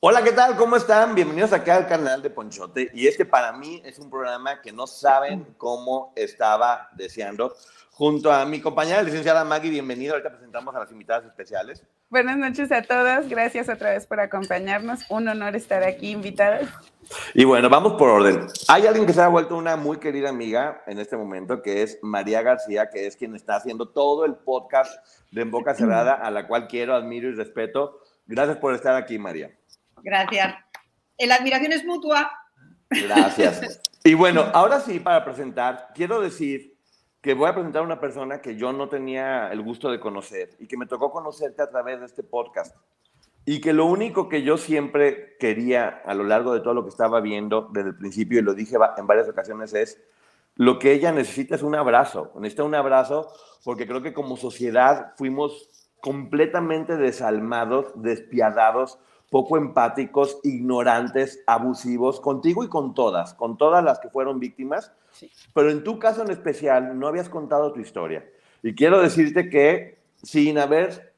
Hola, ¿qué tal? ¿Cómo están? Bienvenidos acá al canal de Ponchote. Y este para mí es un programa que no saben cómo estaba deseando. Junto a mi compañera licenciada Maggie, bienvenido. Ahorita presentamos a las invitadas especiales. Buenas noches a todos. Gracias otra vez por acompañarnos. Un honor estar aquí invitados. Y bueno, vamos por orden. Hay alguien que se ha vuelto una muy querida amiga en este momento, que es María García, que es quien está haciendo todo el podcast de En Boca Cerrada, a la cual quiero, admiro y respeto. Gracias por estar aquí, María. Gracias. La admiración es mutua. Gracias. Y bueno, ahora sí, para presentar, quiero decir que voy a presentar a una persona que yo no tenía el gusto de conocer y que me tocó conocerte a través de este podcast. Y que lo único que yo siempre quería a lo largo de todo lo que estaba viendo desde el principio, y lo dije en varias ocasiones, es lo que ella necesita es un abrazo. Necesita un abrazo porque creo que como sociedad fuimos completamente desalmados, despiadados, poco empáticos, ignorantes, abusivos, contigo y con todas, con todas las que fueron víctimas. Pero en tu caso en especial no habías contado tu historia. Y quiero decirte que sin, haber,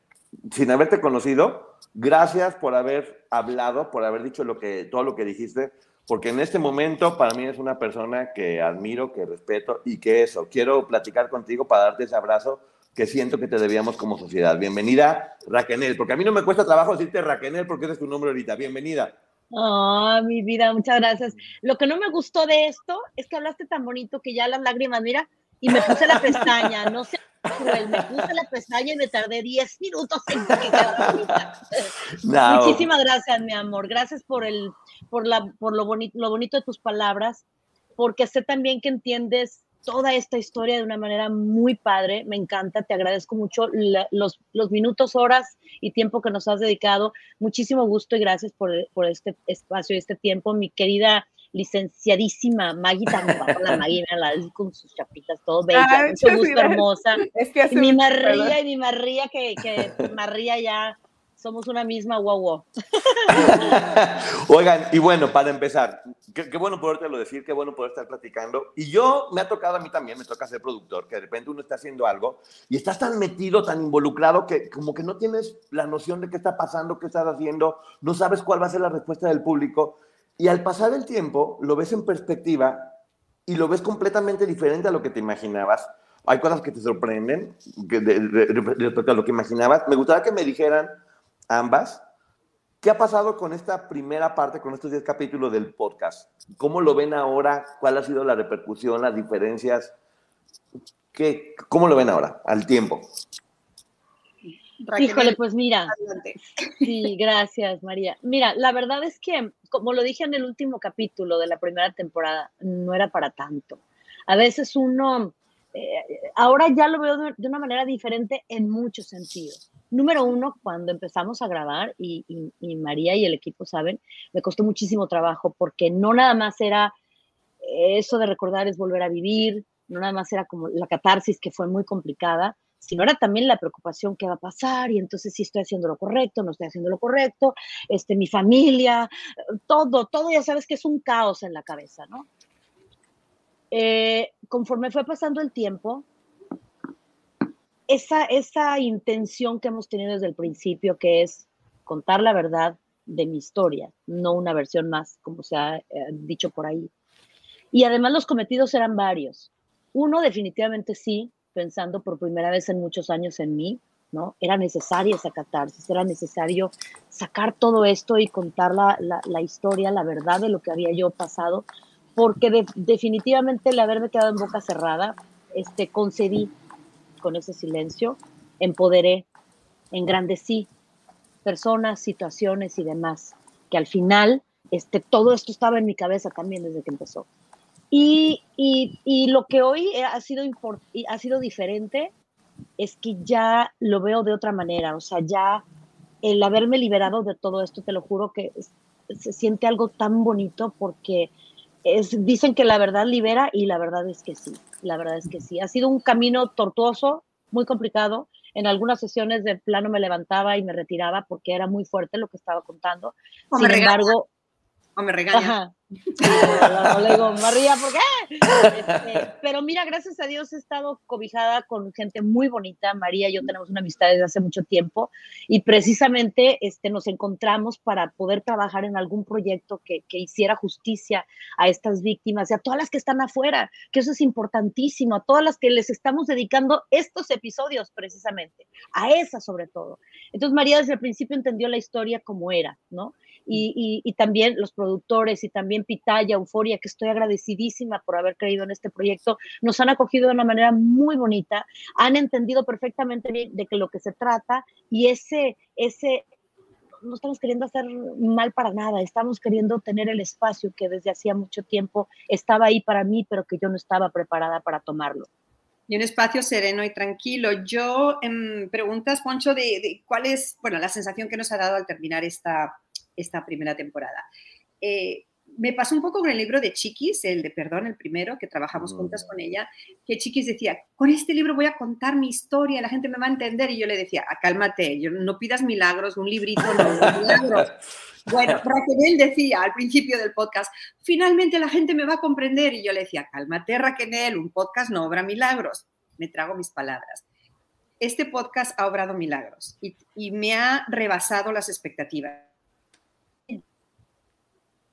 sin haberte conocido, gracias por haber hablado, por haber dicho lo que, todo lo que dijiste, porque en este momento para mí es una persona que admiro, que respeto y que eso, quiero platicar contigo para darte ese abrazo que siento que te debíamos como sociedad. Bienvenida, Raquel, porque a mí no me cuesta trabajo decirte Raquel porque ese es tu nombre ahorita. Bienvenida. Ah, mi vida, muchas gracias. Lo que no me gustó de esto es que hablaste tan bonito que ya las lágrimas, mira, y me puse la pestaña, no sé, me puse la pestaña y me tardé 10 minutos en que quedara Muchísimas gracias, mi amor. Gracias por el, por la, por lo bonito, lo bonito de tus palabras, porque sé también que entiendes toda esta historia de una manera muy padre. Me encanta, te agradezco mucho los, los, minutos, horas y tiempo que nos has dedicado. Muchísimo gusto y gracias por, por este espacio y este tiempo, mi querida licenciadísima Maggie la Maggie, la con sus chapitas, todo bella, mucho gusto, hermosa. Es que mi María y mi María, que, que María ya somos una misma guau Oigan, y bueno, para empezar, qué, bueno lo decir, qué bueno poder estar platicando. Y yo, me ha tocado a mí también, me toca ser productor, que de repente uno está haciendo algo y estás tan metido, tan involucrado, que como que no tienes la noción de qué está pasando, qué estás haciendo, no sabes cuál va a ser la respuesta del público. Y al pasar el tiempo, lo ves en perspectiva y lo ves completamente diferente a lo que te imaginabas. Hay cosas que te sorprenden respecto a lo que imaginabas. Me gustaría que me dijeran ambas. ¿Qué ha pasado con esta primera parte, con estos 10 capítulos del podcast? ¿Cómo lo ven ahora? ¿Cuál ha sido la repercusión, las diferencias? ¿Qué, ¿Cómo lo ven ahora, al tiempo? Híjole, pues mira. Sí, gracias, María. Mira, la verdad es que, como lo dije en el último capítulo de la primera temporada, no era para tanto. A veces uno, eh, ahora ya lo veo de una manera diferente en muchos sentidos número uno, cuando empezamos a grabar, y, María y el equipo saben, me costó muchísimo trabajo porque no nada más era eso de recordar es volver a vivir, no nada más era como la catarsis que fue muy complicada, sino era también la preocupación qué va a pasar y entonces si estoy haciendo lo correcto, no estoy haciendo lo correcto, este, mi familia, todo, todo ya sabes que es un caos en la cabeza, ¿no? Eh, conforme fue pasando el tiempo, esa, esa intención que hemos tenido desde el principio, que es contar la verdad de mi historia, no una versión más, como se ha eh, dicho por ahí. Y además los cometidos eran varios. Uno definitivamente sí, pensando por primera vez en muchos años en mí, ¿no? Era necesaria esa catarsis, era necesario sacar todo esto y contar la, la, historia, la verdad de lo que había yo pasado, porque definitivamente el haberme quedado en boca cerrada, este, concedí con ese silencio empoderé, engrandecí personas, situaciones y demás, que al final este, todo esto estaba en mi cabeza también desde que empezó. Y, y, lo que hoy ha sido, ha sido diferente es que ya lo veo de otra manera, o sea, ya el haberme liberado de todo esto, te lo juro que se siente algo tan bonito porque dicen que la verdad libera y la verdad es que sí, la verdad es que sí. Ha sido un camino tortuoso, muy complicado. En algunas sesiones de plano me levantaba y me retiraba porque era muy fuerte lo que estaba contando. Sin embargo, o me regaña. le digo, María, ¿por qué? Este, pero mira, gracias a Dios he estado cobijada con gente muy bonita. María y yo tenemos una amistad desde hace mucho tiempo y precisamente este, nos encontramos para poder trabajar en algún proyecto que, que hiciera justicia a estas víctimas y a todas las que están afuera, que eso es importantísimo, a todas las que les estamos dedicando estos episodios precisamente, a esas sobre todo. Entonces María desde el principio entendió la historia como era, ¿no? Y, también los productores y también Pitaya, Euforia, que estoy agradecidísima por haber creído en este proyecto, nos han acogido de una manera muy bonita, han entendido perfectamente bien de que lo que se trata y ese, ese, no estamos queriendo hacer mal para nada, estamos queriendo tener el espacio que desde hacía mucho tiempo estaba ahí para mí, pero que yo no estaba preparada para tomarlo. Y un espacio sereno y tranquilo. Yo, em, preguntas, Poncho, de, cuál es, bueno, la sensación que nos ha dado al terminar esta, esta primera temporada. Eh, me pasó un poco con el libro de Chiquis, el de Perdón, el primero, que trabajamos juntas con ella, que Chiquis decía, con este libro voy a contar mi historia, la gente me va a entender. Y yo le decía, ah, cálmate, no pidas milagros, un librito no, milagros. Bueno, Raquel decía al principio del podcast, finalmente la gente me va a comprender. Y yo le decía, cálmate, Raquel, un podcast no obra milagros. Me trago mis palabras. Este podcast ha obrado milagros y, y me ha rebasado las expectativas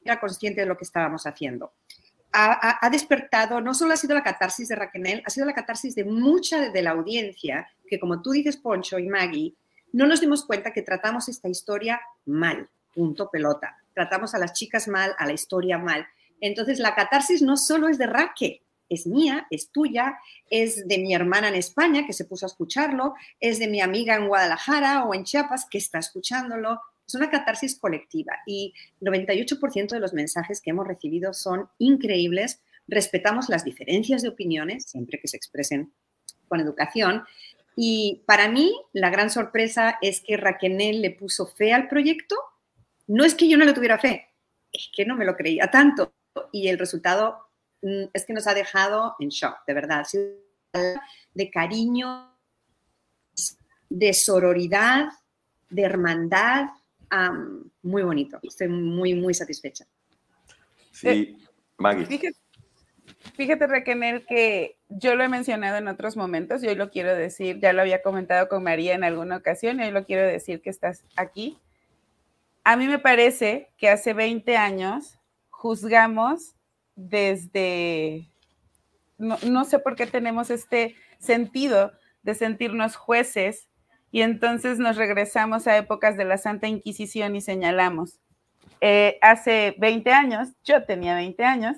era consciente de lo que estábamos haciendo. Ha, despertado, no solo ha sido la catarsis de Raquel, ha sido la catarsis de mucha de la audiencia, que como tú dices, Poncho y Maggie, no nos dimos cuenta que tratamos esta historia mal, punto pelota. Tratamos a las chicas mal, a la historia mal. Entonces, la catarsis no solo es de Raquel, es mía, es tuya, es de mi hermana en España que se puso a escucharlo, es de mi amiga en Guadalajara o en Chiapas que está escuchándolo, es una catarsis colectiva y 98% de los mensajes que hemos recibido son increíbles. Respetamos las diferencias de opiniones, siempre que se expresen con educación. Y para mí, la gran sorpresa es que Raquel le puso fe al proyecto. No es que yo no le tuviera fe, es que no me lo creía tanto. Y el resultado mm, es que nos ha dejado en shock, de verdad. De cariño, de sororidad, de hermandad, muy bonito. Estoy muy, muy satisfecha. Sí, eh, Maggie. Fíjate, fíjate, Raquel, que yo lo he mencionado en otros momentos y hoy lo quiero decir, ya lo había comentado con María en alguna ocasión y hoy lo quiero decir que estás aquí. A mí me parece que hace 20 años juzgamos desde, no, no sé por qué tenemos este sentido de sentirnos jueces y entonces nos regresamos a épocas de la Santa Inquisición y señalamos, eh, hace 20 años, yo tenía 20 años,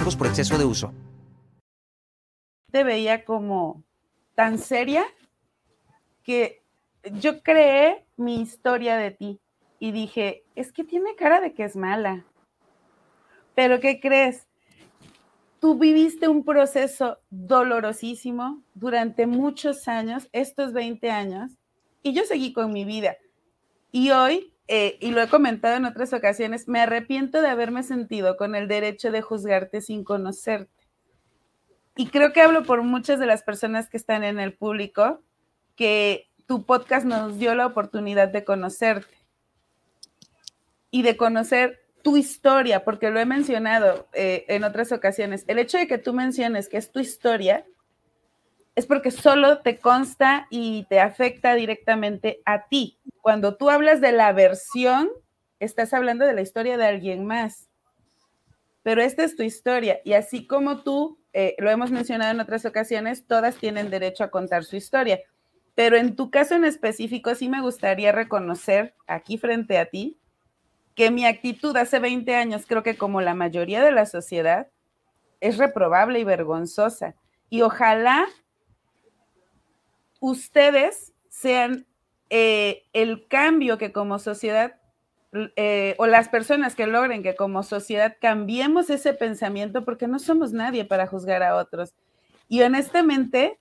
cargos por exceso de uso. Te veía como tan seria que yo creé mi historia de ti y dije, es que tiene cara de que es mala. Pero ¿qué crees? Tú viviste un proceso dolorosísimo durante muchos años, estos 20 años, y yo seguí con mi vida. Y hoy eh, y lo he comentado en otras ocasiones, me arrepiento de haberme sentido con el derecho de juzgarte sin conocerte. Y creo que hablo por muchas de las personas que están en el público, que tu podcast nos dio la oportunidad de conocerte y de conocer tu historia, porque lo he mencionado eh, en otras ocasiones. El hecho de que tú menciones que es tu historia es porque solo te consta y te afecta directamente a ti. Cuando tú hablas de la versión, estás hablando de la historia de alguien más. Pero esta es tu historia y así como tú, eh, lo hemos mencionado en otras ocasiones, todas tienen derecho a contar su historia. Pero en tu caso en específico, sí me gustaría reconocer aquí frente a ti que mi actitud hace 20 años, creo que como la mayoría de la sociedad, es reprobable y vergonzosa. Y ojalá ustedes sean eh, el cambio que como sociedad eh, o las personas que logren que como sociedad cambiemos ese pensamiento porque no somos nadie para juzgar a otros. Y honestamente,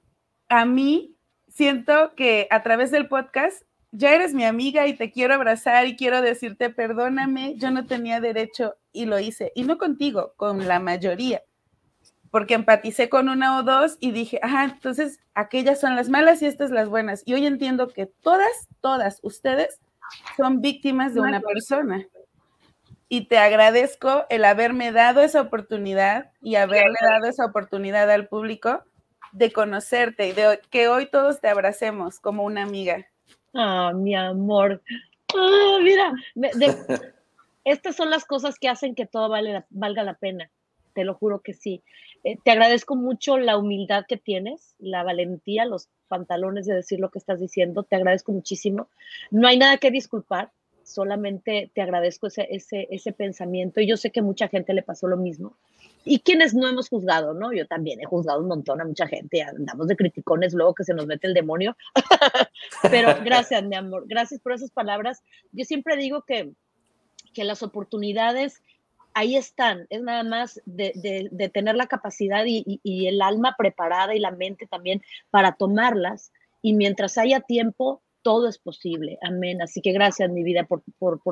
a mí siento que a través del podcast ya eres mi amiga y te quiero abrazar y quiero decirte, perdóname, yo no tenía derecho y lo hice. Y no contigo, con la mayoría porque empaticé con una o dos y dije, ajá, entonces aquellas son las malas y estas las buenas. Y hoy entiendo que todas, todas ustedes son víctimas de una persona. Y te agradezco el haberme dado esa oportunidad y haberle dado esa oportunidad al público de conocerte y de que hoy todos te abracemos como una amiga. Ah, mi amor. Ah, mira, estas son las cosas que hacen que todo vale, valga la pena. Te lo juro que sí. Eh, te agradezco mucho la humildad que tienes, la valentía, los pantalones de decir lo que estás diciendo. Te agradezco muchísimo. No hay nada que disculpar, solamente te agradezco ese, ese, ese pensamiento y yo sé que mucha gente le pasó lo mismo. Y quienes no hemos juzgado, ¿no? Yo también he juzgado un montón a mucha gente, andamos de criticones luego que se nos mete el demonio. Pero gracias, mi amor, gracias por esas palabras. Yo siempre digo que, que las oportunidades ahí están, es nada más de, tener la capacidad y, el alma preparada y la mente también para tomarlas. Y mientras haya tiempo, todo es posible. Amén. Así que gracias, mi vida, por,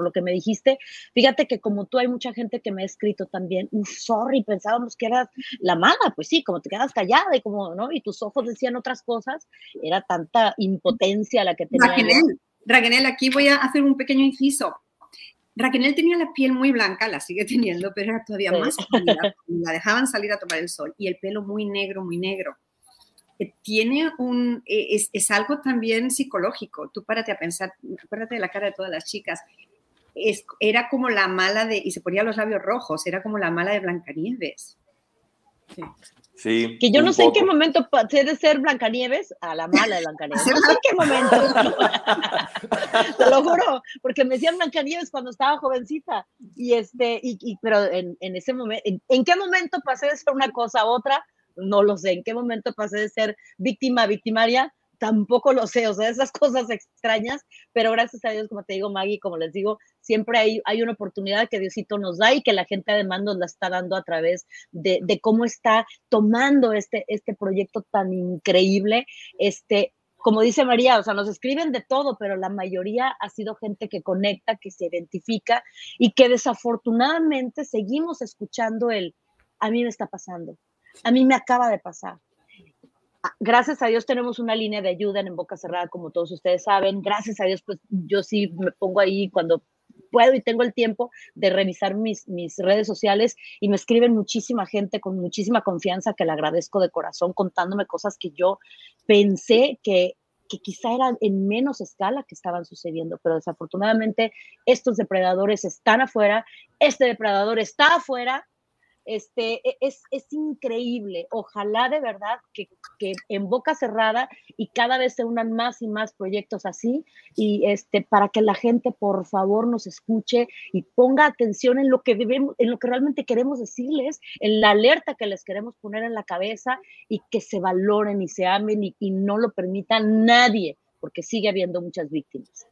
lo que me dijiste. Fíjate que como tú hay mucha gente que me ha escrito también, sorry, pensábamos que eras la mala, pues sí, como te quedas callada y como, ¿no? Y tus ojos decían otras cosas, era tanta impotencia la que tenía. Raquel, aquí voy a hacer un pequeño inciso. Raquel tenía la piel muy blanca, la sigue teniendo, pero era todavía más pálida. La dejaban salir a tomar el sol y el pelo muy negro, muy negro. Eh, tiene un, eh, es, es, algo también psicológico. Tú párate a pensar, acuérdate de la cara de todas las chicas. Es, era como la mala de, y se ponía los labios rojos, era como la mala de Blancanieves. Sí. Sí, que yo no sé en qué momento pasé de ser Blancanieves a la mala de Blancanieves. No sé en qué momento. Te lo juro, porque me decían Blancanieves cuando estaba jovencita. Y este, y, pero en, en ese momento, en, qué momento pasé de ser una cosa a otra? No lo sé. ¿En qué momento pasé de ser víctima victimaria? Tampoco lo sé, o sea, esas cosas extrañas, pero gracias a Dios, como te digo, Maggie, como les digo, siempre hay, hay una oportunidad que Diosito nos da y que la gente además nos la está dando a través de, de cómo está tomando este, este proyecto tan increíble, este, como dice María, o sea, nos escriben de todo, pero la mayoría ha sido gente que conecta, que se identifica y que desafortunadamente seguimos escuchando el, a mí me está pasando, a mí me acaba de pasar, gracias a Dios tenemos una línea de ayuda en, Boca Cerrada, como todos ustedes saben. Gracias a Dios, pues yo sí me pongo ahí cuando puedo y tengo el tiempo de revisar mis, mis redes sociales y me escriben muchísima gente con muchísima confianza que le agradezco de corazón contándome cosas que yo pensé que que quizá eran en menos escala que estaban sucediendo, pero desafortunadamente estos depredadores están afuera, este depredador está afuera este, e, es, increíble. Ojalá de verdad que, en boca cerrada y cada vez se unan más y más proyectos así y este, para que la gente por favor nos escuche y ponga atención en lo que en lo que realmente queremos decirles, en la alerta que les queremos poner en la cabeza y que se valoren y se amen y, y no lo permita nadie, porque sigue habiendo muchas víctimas.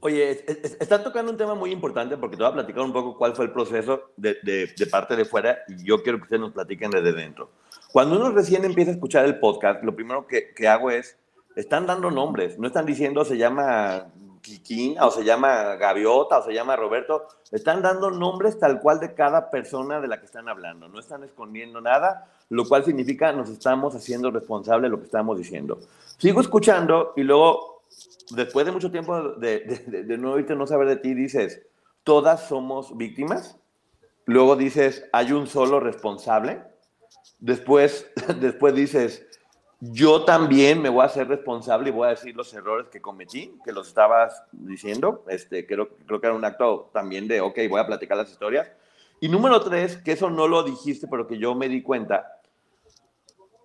Oye, está tocando un tema muy importante porque te voy a platicar un poco cuál fue el proceso de, de, parte de fuera y yo quiero que ustedes nos platiquen desde dentro. Cuando uno recién empieza a escuchar el podcast, lo primero que, que hago es, están dando nombres, no están diciendo se llama Kikín o se llama Gaviota o se llama Roberto, están dando nombres tal cual de cada persona de la que están hablando, no están escondiendo nada, lo cual significa nos estamos haciendo responsable de lo que estamos diciendo. Sigo escuchando y luego después de mucho tiempo de, no oírte, no saber de ti, dices, todas somos víctimas. Luego dices, hay un solo responsable. Después, después dices, Yo también me voy a hacer responsable y voy a decir los errores que cometí, que los estabas diciendo. Este, creo, creo que era un acto también de, ok, voy a platicar las historias. Y número tres, que eso no lo dijiste, pero que yo me di cuenta.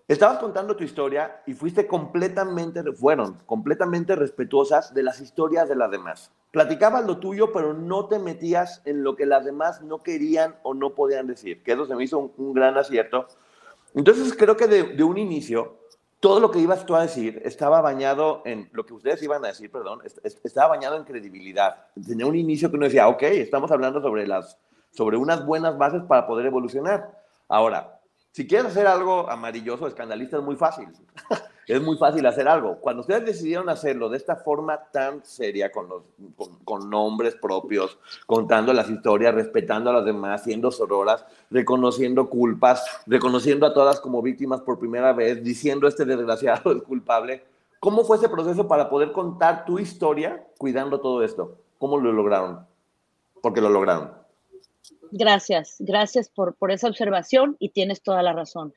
Estabas contando tu historia y fuiste completamente, fueron completamente respetuosas de las historias de las demás. Platicabas lo tuyo, pero no te metías en lo que las demás no querían o no podían decir, que eso se me hizo un, gran acierto. Entonces creo que de, de un inicio todo lo que ibas tú a decir estaba bañado en lo que ustedes iban a decir, perdón, estaba bañado en credibilidad. Tenía un inicio que uno decía, ok, estamos hablando sobre, las, sobre unas buenas bases para poder evolucionar. Ahora, si quieres hacer algo amarilloso, escandalista, es muy fácil. es muy fácil hacer algo. Cuando ustedes decidieron hacerlo de esta forma tan seria, con, los, con, nombres propios, contando las historias, respetando a las demás, siendo sororas, reconociendo culpas, reconociendo a todas como víctimas por primera vez, diciendo este desgraciado es culpable, ¿cómo fue ese proceso para poder contar tu historia cuidando todo esto? ¿Cómo lo lograron? Porque lo lograron. Gracias, gracias por, por esa observación y tienes toda la razón.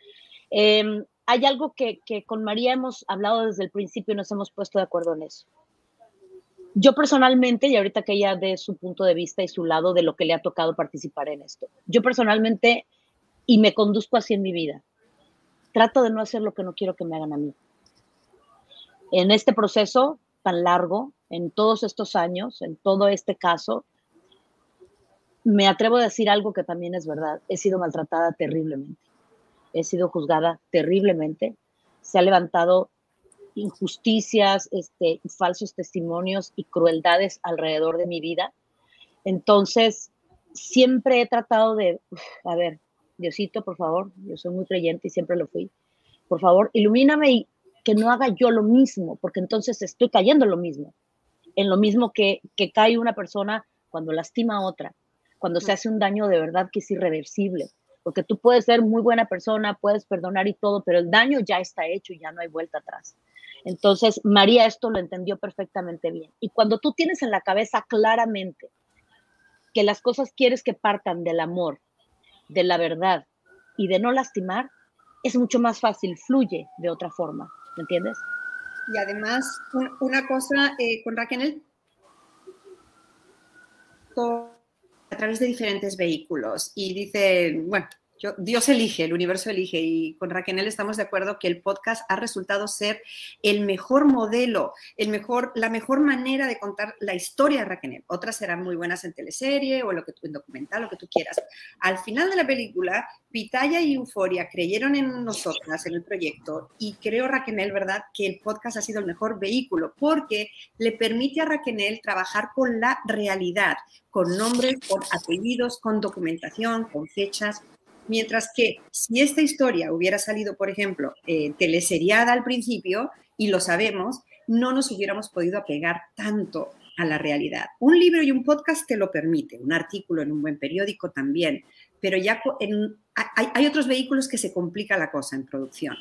Eh, hay algo que, con María hemos hablado desde el principio y nos hemos puesto de acuerdo en eso. Yo personalmente, y ahorita que ella dé su punto de vista y su lado de lo que le ha tocado participar en esto, yo personalmente, y me conduzco así en mi vida, trato de no hacer lo que no quiero que me hagan a mí. En este proceso tan largo, en todos estos años, en todo este caso, me atrevo a decir algo que también es verdad, he sido maltratada terriblemente he sido juzgada terriblemente, se ha levantado injusticias, este, falsos testimonios y crueldades alrededor de mi vida. Entonces, siempre he tratado de, a ver, Diosito, por favor, yo soy muy creyente y siempre lo fui, por favor, ilumíname y que no haga yo lo mismo, porque entonces estoy cayendo en lo mismo, en lo mismo que, que cae una persona cuando lastima a otra, cuando se hace un daño de verdad que es irreversible porque tú puedes ser muy buena persona, puedes perdonar y todo, pero el daño ya está hecho y ya no hay vuelta atrás. Entonces, María esto lo entendió perfectamente bien. Y cuando tú tienes en la cabeza claramente que las cosas quieres que partan del amor, de la verdad y de no lastimar, es mucho más fácil, fluye de otra forma, ¿me entiendes? Y además, una cosa eh, con Raquel, través de diferentes vehículos. Y dice, bueno, Dios elige, el universo elige y con Raquel estamos de acuerdo que el podcast ha resultado ser el mejor modelo, el mejor, la mejor manera de contar la historia de Raquel. Otras serán muy buenas en teleserie o lo que en documental, lo que tú quieras. Al final de la película, Pitaya y Euforia creyeron en nosotras, en el proyecto y creo Raquel, ¿verdad? Que el podcast ha sido el mejor vehículo porque le permite a Raquel trabajar con la realidad, con nombres, con apellidos, con documentación, con fechas Mientras que si esta historia hubiera salido, por ejemplo, eh, teleseriada al principio, y lo sabemos, no nos hubiéramos podido apegar tanto a la realidad. Un libro y un podcast te lo permite, un artículo en un buen periódico también, pero ya hay, otros vehículos que se complica la cosa en producción.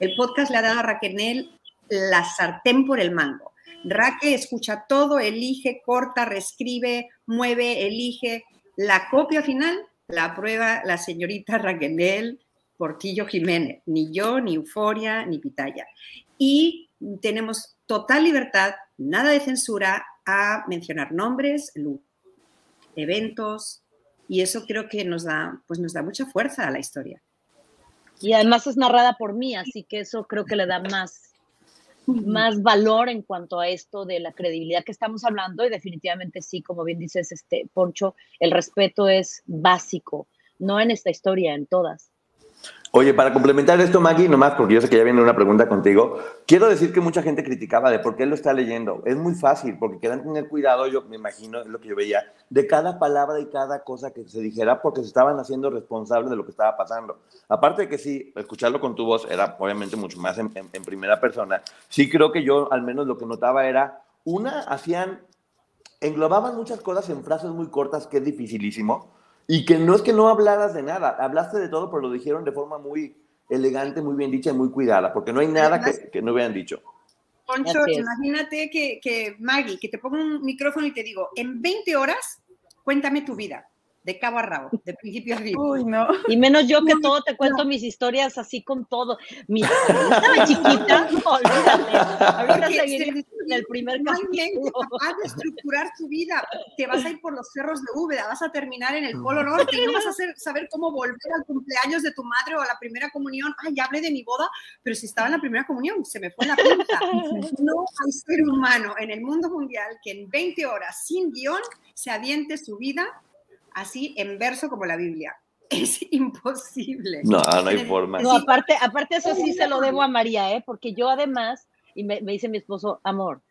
El podcast le ha dado a Raquel la sartén por el mango. Raquel escucha todo, elige, corta, reescribe, mueve, elige. La copia final la prueba la señorita Raquel Portillo Jiménez, ni yo, ni Euforia, ni Pitaya. Y tenemos total libertad, nada de censura a mencionar nombres, eventos, y eso creo que nos da, pues nos da mucha fuerza a la historia. Y además es narrada por mí, así que eso creo que le da más, más valor en cuanto a esto de la credibilidad que estamos hablando y definitivamente sí, como bien dices, este Poncho, el respeto es básico, no en esta historia, en todas. Oye, para complementar esto, Maggie, nomás porque yo sé que ya viene una pregunta contigo, quiero decir que mucha gente criticaba de por qué lo está leyendo. Es muy fácil, porque quedan tener cuidado, yo me imagino, es lo que yo veía, de cada palabra y cada cosa que se dijera, porque se estaban haciendo responsables de lo que estaba pasando. Aparte de que sí, escucharlo con tu voz era obviamente mucho más en, en primera persona, sí creo que yo al menos lo que notaba era, una, hacían, englobaban muchas cosas en frases muy cortas, que es dificilísimo y que no es que no hablaras de nada, hablaste de todo, pero lo dijeron de forma muy elegante, muy bien dicha y muy cuidada, porque no hay nada que, que, no hubieran dicho. Poncho, imagínate que, que, Maggie, que te pongo un micrófono y te digo, en 20 horas, cuéntame tu vida de cabo a rabo, de principio a fin. Uy, no. Y menos yo que todo te cuento mis historias así con todo. Mira, estaba chiquita, olvídate. Ahorita seguiré en el primer No capítulo. capaz de estructurar tu vida. Te vas a ir por los cerros de Úbeda, vas a terminar en el Polo Norte y no vas a hacer- saber cómo volver al cumpleaños de tu madre o a la primera comunión. Ay, ya hablé de mi boda, pero si estaba en la primera comunión, se me fue la pinza. No hay ser humano en el mundo mundial que en 20 horas sin guion se aviente su vida así en verso como la Biblia. Es imposible. No, no hay forma. No, aparte, aparte eso sí se lo debo a María, ¿eh? Porque yo además, y me, me dice mi esposo, amor,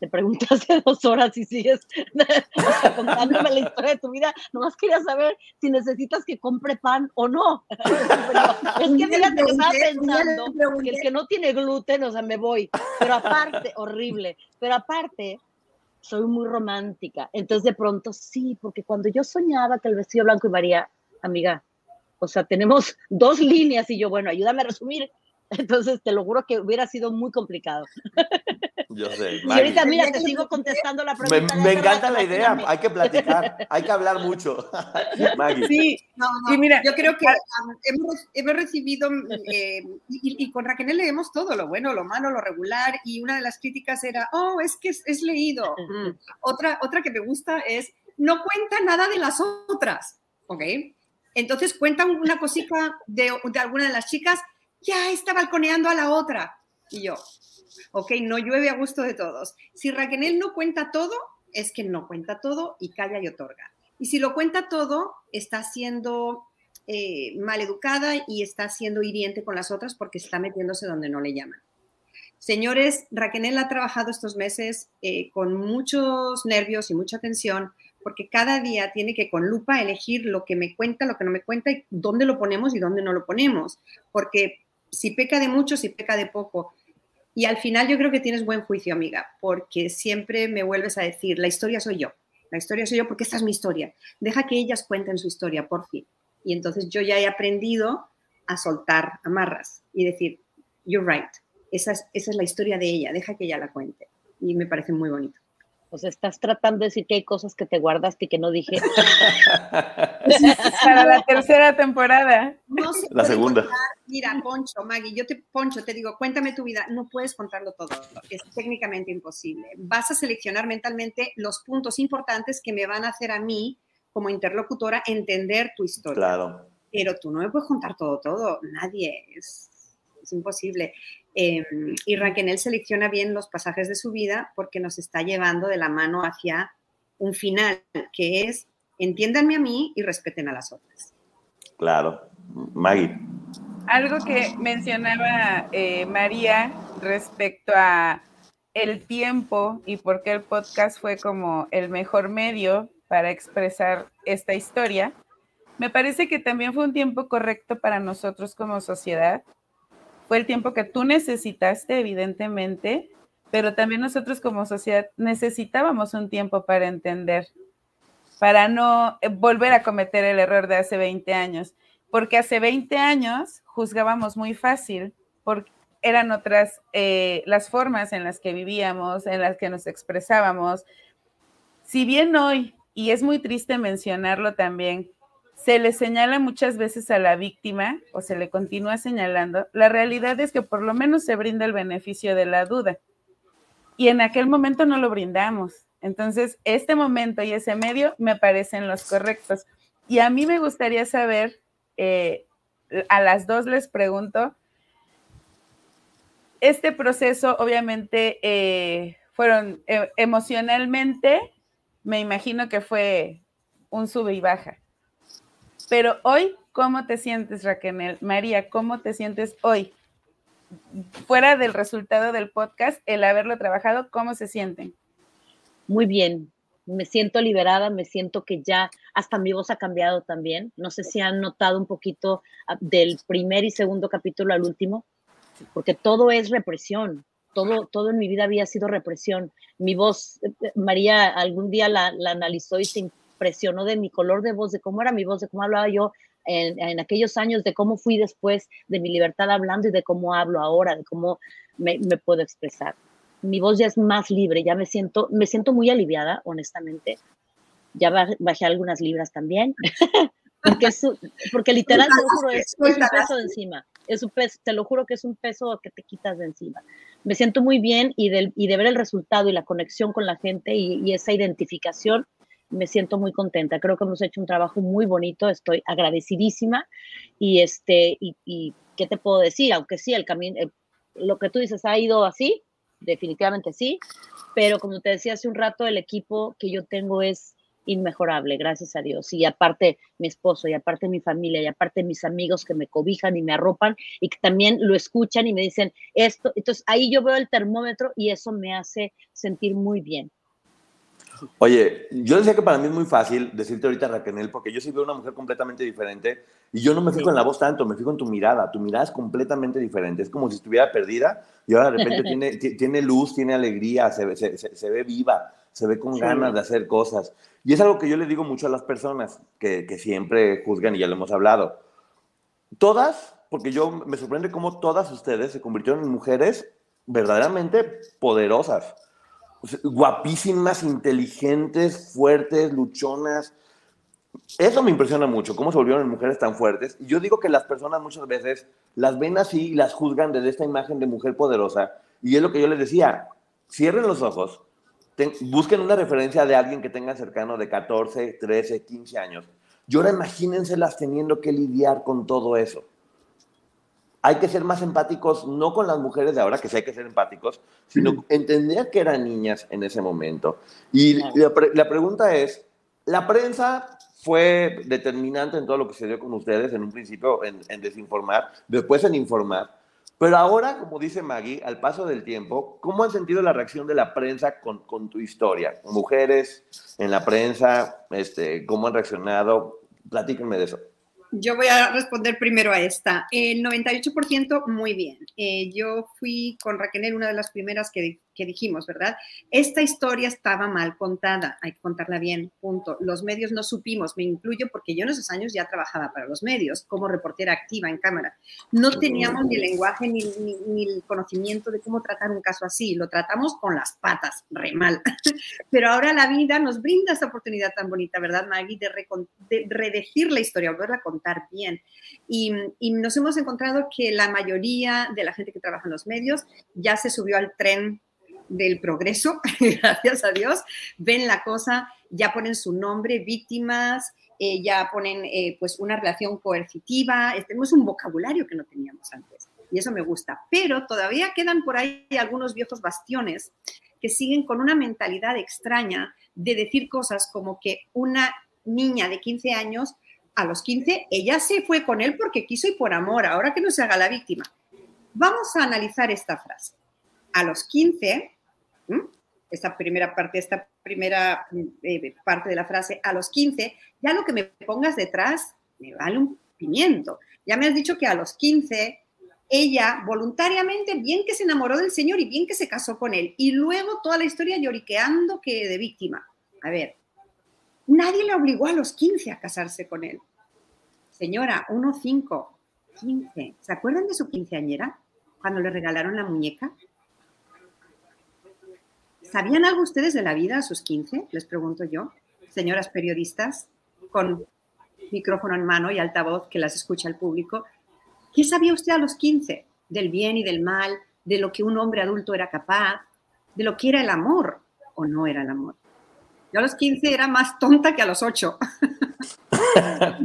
te pregunté hace dos horas y sigues o sea, contándome la historia de tu vida, nomás quería saber si necesitas que compre pan o no. Pero es que fíjate que estaba pensando que el que no tiene gluten, o sea, me voy. Pero aparte, horrible, pero aparte, soy muy romántica. Entonces de pronto sí, porque cuando yo soñaba que el vestido blanco y María, amiga, o sea, tenemos dos líneas y yo, bueno, ayúdame a resumir. Entonces te lo juro que hubiera sido muy complicado. Yo sé. Y ahorita, mira, te sigo contestando la Me, pregunta. me hace encanta la idea, hay que platicar, hay que hablar mucho. Maggie. Sí, No, no, Y mira, yo creo que um, hemos, hemos recibido, eh, y, y con Raquel leemos todo, lo bueno, lo malo, lo regular, y una de las críticas era, oh, es que es, es leído. Mm. Otra, otra que me gusta es, no cuenta nada de las otras, ¿ok? Entonces cuenta una cosita de, de alguna de las chicas, ya está balconeando a la otra. Y yo, ok, no llueve a gusto de todos. Si Raquel no cuenta todo, es que no cuenta todo y calla y otorga. Y si lo cuenta todo, está siendo eh, maleducada y está siendo hiriente con las otras porque está metiéndose donde no le llaman. Señores, Raquel ha trabajado estos meses eh, con muchos nervios y mucha tensión porque cada día tiene que con lupa elegir lo que me cuenta, lo que no me cuenta y dónde lo ponemos y dónde no lo ponemos. Porque si peca de mucho, si peca de poco. Y al final yo creo que tienes buen juicio, amiga, porque siempre me vuelves a decir, la historia soy yo, la historia soy yo porque esta es mi historia. Deja que ellas cuenten su historia, por fin. Y entonces yo ya he aprendido a soltar amarras y decir, you're right, esa es, esa es la historia de ella, deja que ella la cuente. Y me parece muy bonito. O sea, estás tratando de decir que hay cosas que te guardaste y que no dije. para la tercera temporada. No se La puede segunda. contar- mira, Poncho, Maggie, yo te, Poncho, te digo, cuéntame tu vida. No puedes contarlo todo. Es técnicamente imposible. Vas a seleccionar mentalmente los puntos importantes que me van a hacer a mí, como interlocutora, entender tu historia. Claro. Pero tú no me puedes contar todo, todo. Nadie. Es, es imposible. Eh, y Raquel selecciona bien los pasajes de su vida porque nos está llevando de la mano hacia un final, que es entiéndanme a mí y respeten a las otras. Claro. Maggie. Algo que mencionaba eh, María respecto a el tiempo y por qué el podcast fue como el mejor medio para expresar esta historia, me parece que también fue un tiempo correcto para nosotros como sociedad. Fue el tiempo que tú necesitaste, evidentemente, pero también nosotros como sociedad necesitábamos un tiempo para entender, para no eh, volver a cometer el error de hace 20 años porque hace 20 años juzgábamos muy fácil, porque eran otras eh, las formas en las que vivíamos, en las que nos expresábamos. Si bien hoy, y es muy triste mencionarlo también, se le señala muchas veces a la víctima o se le continúa señalando, la realidad es que por lo menos se brinda el beneficio de la duda. Y en aquel momento no lo brindamos. Entonces, este momento y ese medio me parecen los correctos. Y a mí me gustaría saber eh, a las dos les pregunto, este proceso obviamente eh, fueron eh, emocionalmente, me imagino que fue un sube y baja, pero hoy, ¿cómo te sientes Raquel? María, ¿cómo te sientes hoy? Fuera del resultado del podcast, el haberlo trabajado, ¿cómo se sienten? Muy bien, me siento liberada, me siento que ya hasta mi voz ha cambiado también. No sé si han notado un poquito ah, del primer y segundo capítulo al último, porque todo es represión. Todo, todo en mi vida había sido represión. Mi voz, eh, María algún día la, la analizó y se impresionó de mi color de voz, de cómo era mi voz, de cómo hablaba yo en, en, aquellos años, de cómo fui después de mi libertad hablando y de cómo hablo ahora, de cómo me, me puedo expresar mi voz ya es más libre, ya me siento, me siento muy aliviada, honestamente. ya bajé algunas libras también, porque, es, porque literal, te lo juro, es, un peso de encima, es un peso, te lo juro que es un peso que te quitas de encima. Me siento muy bien y, del, y de ver el resultado y la conexión con la gente y, y esa identificación, me siento muy contenta. Creo que hemos hecho un trabajo muy bonito, estoy agradecidísima y este, y, ¿qué te puedo decir? Aunque sí, el camino, lo que tú dices ha ido así, definitivamente sí, pero como te decía hace un rato, el equipo que yo tengo es inmejorable, gracias a Dios. Y aparte mi esposo, y aparte mi familia, y aparte mis amigos que me cobijan y me arropan y que también lo escuchan y me dicen esto. Entonces ahí yo veo el termómetro y eso me hace sentir muy bien. Oye, yo decía que para mí es muy fácil decirte ahorita Raquel, porque yo sí veo una mujer completamente diferente y yo no me fijo en la voz tanto, me fijo en tu mirada. Tu mirada es completamente diferente. Es como si estuviera perdida y ahora de repente tiene, tiene luz, tiene alegría, se, se, se, ve viva, se ve con ganas de hacer cosas. Y es algo que yo le digo mucho a las personas que, que siempre juzgan y ya lo hemos hablado. Todas, porque yo me sorprende cómo todas ustedes se convirtieron en mujeres verdaderamente poderosas guapísimas, inteligentes, fuertes, luchonas. Eso me impresiona mucho, cómo se volvieron mujeres tan fuertes. Yo digo que las personas muchas veces las ven así y las juzgan desde esta imagen de mujer poderosa. Y es lo que yo les decía, cierren los ojos, busquen una referencia de alguien que tenga cercano de 14, 13, 15 años. Y ahora imagínenselas teniendo que lidiar con todo eso hay que ser más empáticos, no con las mujeres de ahora, que sí hay que ser empáticos, sino entender que eran niñas en ese momento. Y la, pregunta es, ¿la prensa fue determinante en todo lo que se dio con ustedes en un principio en, desinformar, después en informar? Pero ahora, como dice Maggie, al paso del tiempo, ¿cómo han sentido la reacción de la prensa con, con tu historia? Mujeres en la prensa, este, ¿cómo han reaccionado? Platíquenme de eso. Yo voy a responder primero a esta. El 98% muy bien. Eh, yo fui con Raquel una de las primeras que, que, dijimos, ¿verdad? Esta historia estaba mal contada, hay que contarla bien, punto. Los medios no supimos, me incluyo porque yo en esos años ya trabajaba para los medios como reportera activa en cámara. No teníamos ni el lenguaje ni, ni, el conocimiento de cómo tratar un caso así, lo tratamos con las patas, re mal. Pero ahora la vida nos brinda esta oportunidad tan bonita, ¿verdad, Maggie? De, de redegir la historia, volverla a contar bien. Y, nos hemos encontrado que la mayoría de la gente que trabaja en los medios ya se subió al tren del progreso, gracias a Dios, ven la cosa, ya ponen su nombre, víctimas, eh, ya ponen eh, pues una relación coercitiva, tenemos un vocabulario que no teníamos antes y eso me gusta, pero todavía quedan por ahí algunos viejos bastiones que siguen con una mentalidad extraña de decir cosas como que una niña de 15 años a los 15, ella se fue con él porque quiso y por amor, ahora que no se haga la víctima. Vamos a analizar esta frase. A los 15, esta primera parte, esta primera eh, parte de la frase, a los 15, ya lo que me pongas detrás me vale un pimiento. Ya me has dicho que a los 15 ella voluntariamente, bien que se enamoró del señor y bien que se casó con él, y luego toda la historia lloriqueando que de víctima. A ver, Nadie le obligó a los 15 a casarse con él. Señora, 1, 5, 15. ¿Se acuerdan de su quinceañera cuando le regalaron la muñeca? ¿Sabían algo ustedes de la vida a sus 15? Les pregunto yo, señoras periodistas, con micrófono en mano y altavoz que las escucha el público. ¿Qué sabía usted a los 15? Del bien y del mal, de lo que un hombre adulto era capaz, de lo que era el amor o no era el amor. Yo a los 15 era más tonta que a los 8.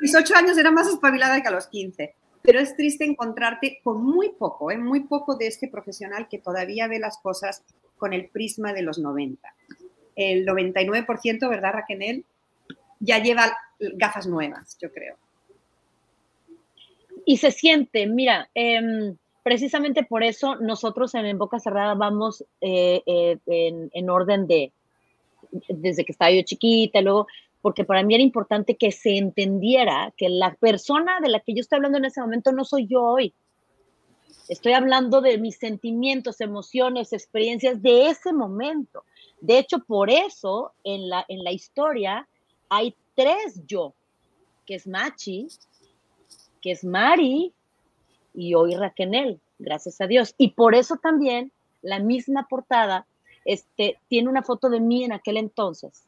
Mis 8 años era más espabilada que a los 15. Pero es triste encontrarte con muy poco, ¿eh? muy poco de este profesional que todavía ve las cosas con el prisma de los 90. El 99%, ¿verdad, Raquel? Ya lleva gafas nuevas, yo creo. Y se siente, mira, em, precisamente por eso nosotros en, Boca Cerrada vamos eh, eh, en orden de, desde que estaba yo chiquita, luego, porque para mí era importante que se entendiera que la persona de la que yo estoy hablando en ese momento no soy yo hoy. Estoy hablando de mis sentimientos, emociones, experiencias de ese momento. De hecho, por eso en la, en la historia hay tres yo, que es Machi, que es Mari y hoy Raquel, gracias a Dios. Y por eso también la misma portada este, tiene una foto de mí en aquel entonces.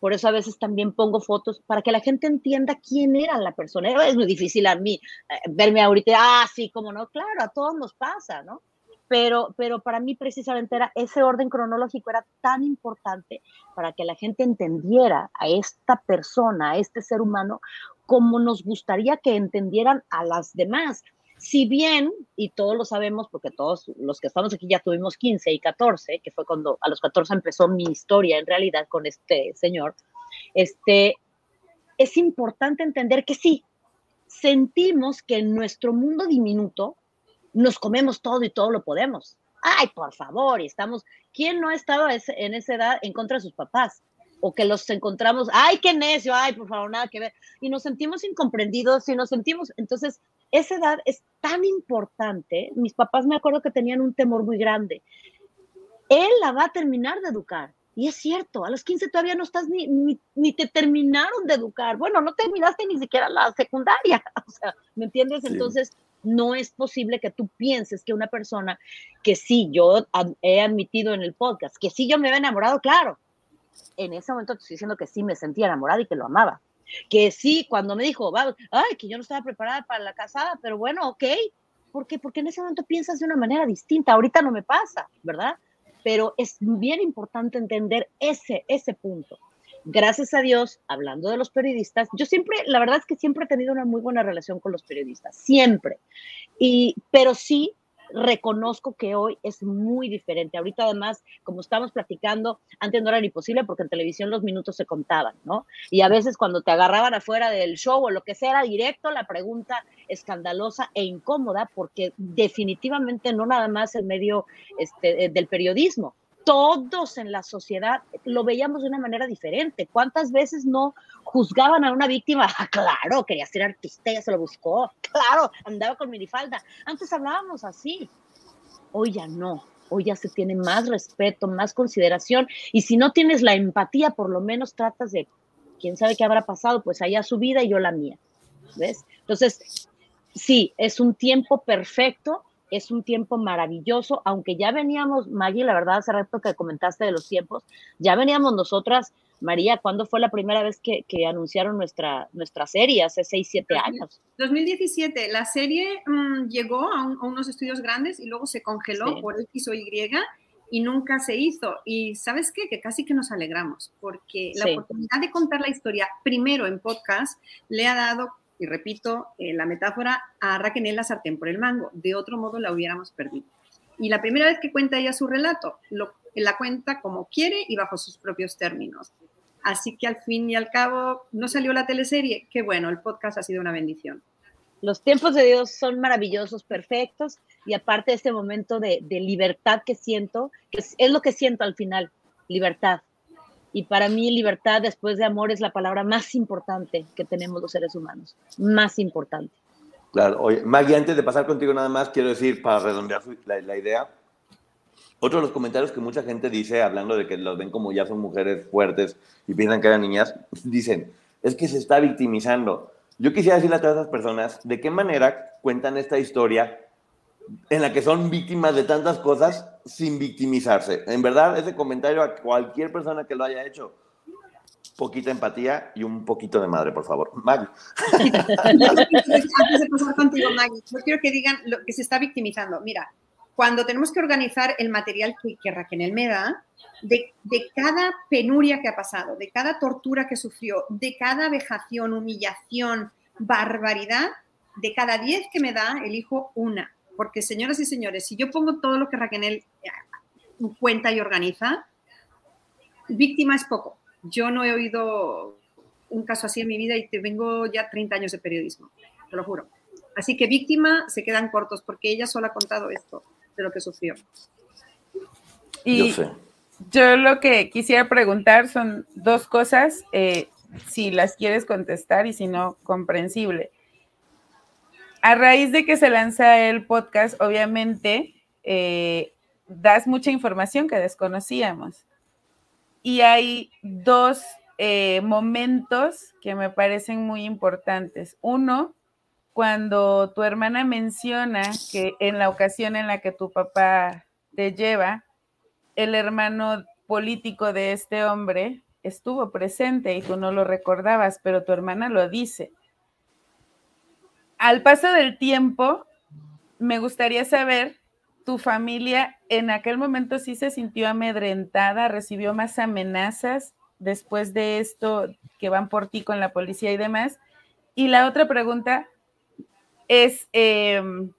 Por eso a veces también pongo fotos para que la gente entienda quién era la persona. Es muy difícil a mí eh, verme ahorita, ah, sí, como no, claro, a todos nos pasa, ¿no? Pero, pero para mí precisamente era ese orden cronológico era tan importante para que la gente entendiera a esta persona, a este ser humano, como nos gustaría que entendieran a las demás. Si bien, y todos lo sabemos, porque todos los que estamos aquí ya tuvimos 15 y 14, que fue cuando a los 14 empezó mi historia en realidad con este señor, este, es importante entender que sí, sentimos que en nuestro mundo diminuto nos comemos todo y todo lo podemos. Ay, por favor, y estamos, ¿quién no ha estado en esa edad en contra de sus papás? O que los encontramos, ay, qué necio, ay, por favor, nada que ver. Y nos sentimos incomprendidos y nos sentimos, entonces, esa edad es tan importante. Mis papás me acuerdo que tenían un temor muy grande. Él la va a terminar de educar. Y es cierto, a los 15 todavía no estás ni, ni, te terminaron de educar. Bueno, no terminaste ni siquiera la secundaria. O sea, ¿me entiendes? Entonces, no es posible que tú pienses que una persona que sí, yo he admitido en el podcast, que sí yo me había enamorado, claro. En ese momento te estoy diciendo que sí me sentía enamorada y que lo amaba que sí, cuando me dijo, ay, que yo no estaba preparada para la casada, pero bueno, ok, ¿por qué? Porque en ese momento piensas de una manera distinta, ahorita no me pasa, ¿verdad? Pero es bien importante entender ese, ese punto. Gracias a Dios, hablando de los periodistas, yo siempre, la verdad es que siempre he tenido una muy buena relación con los periodistas, siempre. Y, pero sí, reconozco que hoy es muy diferente. Ahorita además, como estamos platicando, antes no era ni posible porque en televisión los minutos se contaban, ¿no? Y a veces cuando te agarraban afuera del show o lo que sea, era directo la pregunta escandalosa e incómoda porque definitivamente no nada más el medio este, del periodismo, todos en la sociedad lo veíamos de una manera diferente. ¿Cuántas veces no juzgaban a una víctima? Ah, claro, quería ser artista, ya se lo buscó. Claro, andaba con minifalda. Antes hablábamos así. Hoy ya no. Hoy ya se tiene más respeto, más consideración. Y si no tienes la empatía, por lo menos tratas de, quién sabe qué habrá pasado, pues allá su vida y yo la mía. ¿Ves? Entonces, sí, es un tiempo perfecto es un tiempo maravilloso, aunque ya veníamos, Maggie, la verdad, hace rato que comentaste de los tiempos, ya veníamos nosotras, María, ¿cuándo fue la primera vez que, anunciaron nuestra, nuestra serie? Hace 6, 7 años. 2017, la serie mm, llegó a, unos estudios grandes y luego se congeló por X o Y y nunca se hizo. Y sabes qué? Que casi que nos alegramos, porque la oportunidad de contar la historia primero en podcast le ha dado y repito eh, la metáfora, a Raquel la sartén por el mango. De otro modo la hubiéramos perdido. Y la primera vez que cuenta ella su relato, lo, la cuenta como quiere y bajo sus propios términos. Así que al fin y al cabo no salió la teleserie. Qué bueno, el podcast ha sido una bendición. Los tiempos de Dios son maravillosos, perfectos, y aparte de este momento de, de libertad que siento, que es lo que siento al final, libertad y para mí libertad después de amor es la palabra más importante que tenemos los seres humanos, más importante. Claro, oye, Maggie, antes de pasar contigo nada más, quiero decir, para redondear la, la idea, otro de los comentarios que mucha gente dice, hablando de que los ven como ya son mujeres fuertes y piensan que eran niñas, dicen, es que se está victimizando. Yo quisiera decirle a todas esas personas de qué manera cuentan esta historia en la que son víctimas de tantas cosas sin victimizarse. En verdad, ese comentario a cualquier persona que lo haya hecho, poquita empatía y un poquito de madre, por favor. Maggie. Antes de pasar contigo, Maggie, yo quiero que digan lo que se está victimizando. Mira, cuando tenemos que organizar el material que, que Raquel me da, de, de, cada penuria que ha pasado, de cada tortura que sufrió, de cada vejación, humillación, barbaridad, de cada diez que me da, elijo una porque señoras y señores, si yo pongo todo lo que Raquel eh, cuenta y organiza, víctima es poco. Yo no he oído un caso así en mi vida y te vengo ya 30 años de periodismo, te lo juro. Así que víctima se quedan cortos porque ella sola ha contado esto de lo que sufrió. Y yo, yo lo que quisiera preguntar son dos cosas, eh, si las quieres contestar y si no, comprensible a raíz de que se lanza el podcast, obviamente, eh, das mucha información que desconocíamos. Y hay dos eh, momentos que me parecen muy importantes. Uno, cuando tu hermana menciona que en la ocasión en la que tu papá te lleva, el hermano político de este hombre estuvo presente y tú no lo recordabas, pero tu hermana lo dice. Al paso del tiempo, me gustaría saber, tu familia en aquel momento sí se sintió amedrentada, recibió más amenazas después de esto que van por ti con la policía y demás. Y la otra pregunta es, em,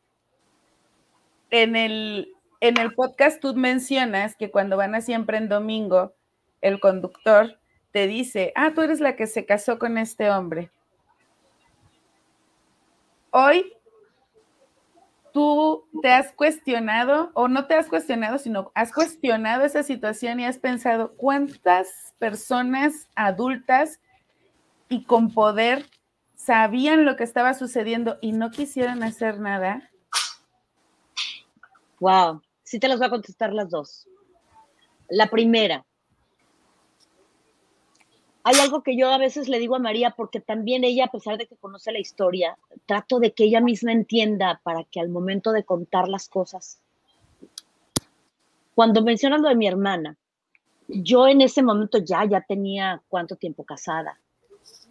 en, el, en el podcast tú mencionas que cuando van a siempre en domingo, el conductor te dice, ah, tú eres la que se casó con este hombre. Hoy tú te has cuestionado, o no te has cuestionado, sino has cuestionado esa situación y has pensado cuántas personas adultas y con poder sabían lo que estaba sucediendo y no quisieron hacer nada. Wow, sí te las voy a contestar las dos. La primera, hay algo que yo a veces le digo a María, porque también ella, a pesar de que conoce la historia, trato de que ella misma entienda para que al momento de contar las cosas, cuando mencionas lo de mi hermana, yo en ese momento ya, ya tenía cuánto tiempo casada.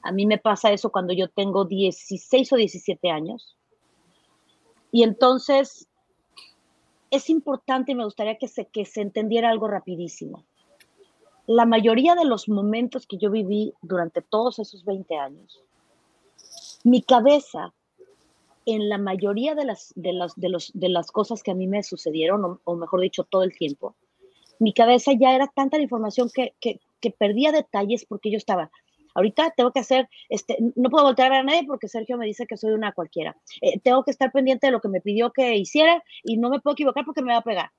A mí me pasa eso cuando yo tengo 16 o 17 años. Y entonces es importante y me gustaría que se, que se entendiera algo rapidísimo la mayoría de los momentos que yo viví durante todos esos 20 años, mi cabeza, en la mayoría de las, de las, de los, de las cosas que a mí me sucedieron, o, mejor dicho, todo el tiempo, mi cabeza ya era tanta la información que, que, perdía detalles porque yo estaba, ahorita tengo que hacer, este, no puedo voltear a ver a nadie porque Sergio me dice que soy una cualquiera. Eh, tengo que estar pendiente de lo que me pidió que hiciera y no me puedo equivocar porque me va a pegar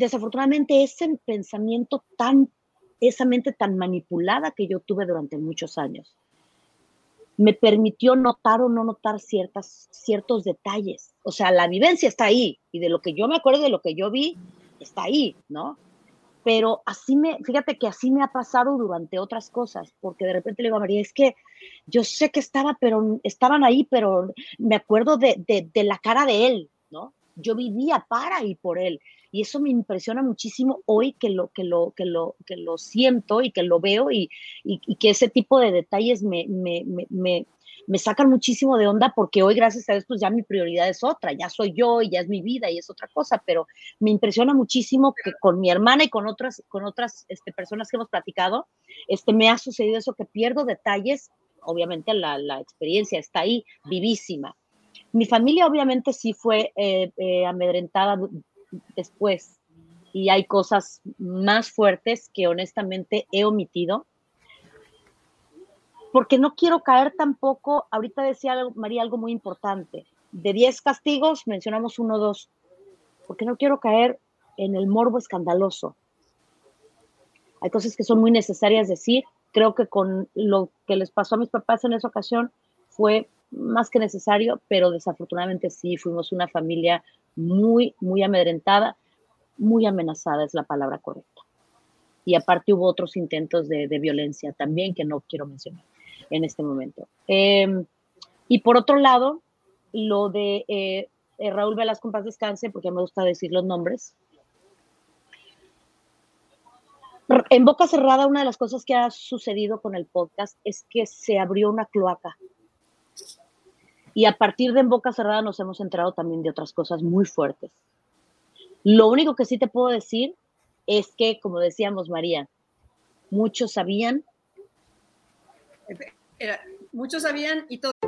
desafortunadamente ese pensamiento tan, esa mente tan manipulada que yo tuve durante muchos años, me permitió notar o no notar ciertas, ciertos detalles. O sea, la vivencia está ahí y de lo que yo me acuerdo, de lo que yo vi, está ahí, ¿no? Pero así me, fíjate que así me ha pasado durante otras cosas, porque de repente le digo a María, es que yo sé que estaba, pero estaban ahí, pero me acuerdo de, de la cara de él, ¿no? Yo vivía para y por él. Y eso me impresiona muchísimo hoy que lo, que lo, que lo, que lo siento y que lo veo y, y, que ese tipo de detalles me, me, me, me, sacan muchísimo de onda porque hoy, gracias a Dios, pues ya mi prioridad es otra, ya soy yo y ya es mi vida y es otra cosa, pero me impresiona muchísimo que con mi hermana y con otras, con otras este, personas que hemos platicado, este, me ha sucedido eso, que pierdo detalles, obviamente la, la experiencia está ahí, vivísima. Mi familia obviamente sí fue eh, eh, amedrentada después. Y hay cosas más fuertes que honestamente he omitido. Porque no quiero caer tampoco, ahorita decía María algo muy importante, de 10 castigos mencionamos uno o dos, porque no quiero caer en el morbo escandaloso. Hay cosas que son muy necesarias decir. Creo que con lo que les pasó a mis papás en esa ocasión fue más que necesario, pero desafortunadamente sí, fuimos una familia muy, muy amedrentada, muy amenazada es la palabra correcta. Y aparte hubo otros intentos de, violencia también que no quiero mencionar en este momento. Em, y por otro lado, lo de eh, eh, Raúl Velasco, paz descanse, porque me gusta decir los nombres. En boca cerrada, una de las cosas que ha sucedido con el podcast es que se abrió una cloaca y a partir de Boca Cerrada nos hemos enterado también de otras cosas muy fuertes. Lo único que sí te puedo decir es que, como decíamos María, muchos sabían. muchos sabían y.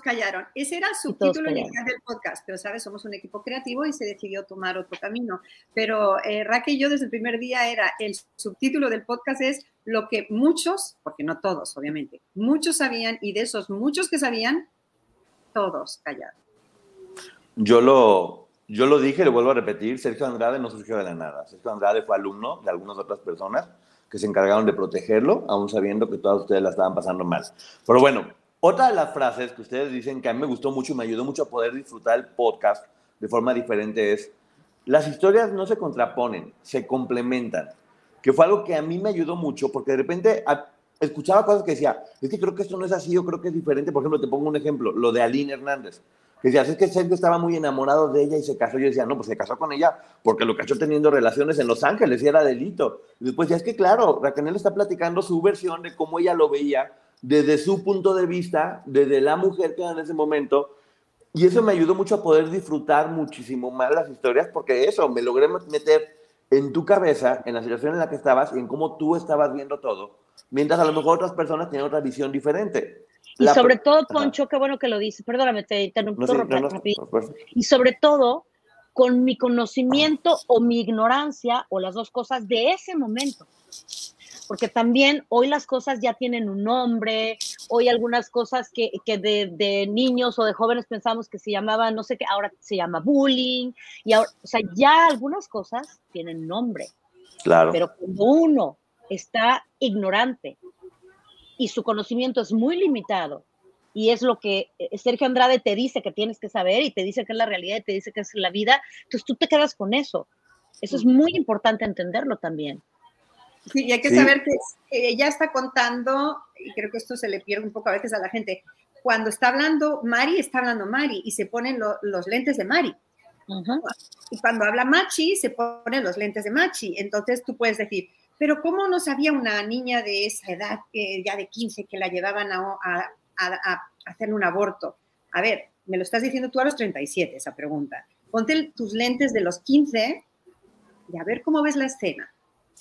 callaron. Ese era el subtítulo inicial del podcast, pero sabes, somos un equipo creativo y se decidió tomar otro camino. Pero eh, Raquel y yo desde el primer día era, el subtítulo del podcast es lo que muchos, porque no todos, obviamente, muchos sabían y de esos muchos que sabían, todos callaron. Yo lo, yo lo dije, lo vuelvo a repetir, Sergio Andrade no surgió de la nada. Sergio Andrade fue alumno de algunas otras personas que se encargaron de protegerlo, aún sabiendo que todas ustedes la estaban pasando mal. Pero bueno, otra de las frases que ustedes dicen que a mí me gustó mucho y me ayudó mucho a poder disfrutar el podcast de forma diferente es, las historias no se contraponen, se complementan, que fue algo que a mí me ayudó mucho porque de repente escuchaba cosas que decía, es que creo que esto no es así, yo creo que es diferente. Por ejemplo, te pongo un ejemplo, lo de Aline Hernández que decía, es que Sergio estaba muy enamorado de ella y se casó. Yo decía, no, pues se casó con ella porque lo cachó teniendo relaciones en Los Ángeles y era delito. Y después ya es que claro, Raquel está platicando su versión de cómo ella lo veía desde su punto de vista, desde la mujer que era en ese momento. Y eso me ayudó mucho a poder disfrutar muchísimo más las historias porque eso, me logré meter en tu cabeza, en la situación en la que estabas y en cómo tú estabas viendo todo, mientras a lo mejor otras personas tienen otra visión diferente. Y sobre todo, Poncho, qué bueno que lo dices, perdóname, te interrumpí rápido. y sobre todo, con mi conocimiento o mi ignorancia, o las dos cosas, de ese momento. Porque también hoy las cosas ya tienen un nombre, hoy algunas cosas que, que de, de, niños o de jóvenes pensamos que se llamaban, no sé qué, ahora se llama bullying, y ahora, o sea, ya algunas cosas tienen nombre. Claro. Pero cuando uno está ignorante y su conocimiento es muy limitado y es lo que eh, Sergio Andrade te dice que tienes que saber y te dice que es la realidad y te dice que es la vida, entonces tú te quedas con eso. Eso es muy importante entenderlo también. Sí, y hay que saber que ella está contando, y creo que esto se le pierde un poco a veces a la gente, cuando está hablando Mari, está hablando Mari y se ponen los lentes de Mari. Y cuando habla Machi, se ponen los lentes de Machi. Entonces tú puedes decir, pero ¿cómo no sabía una niña de esa edad, ya de 15, que la llevaban a, hacer un aborto? A ver, me lo estás diciendo tú a los 37, esa pregunta. Ponte tus lentes de los 15 y a ver cómo ves la escena.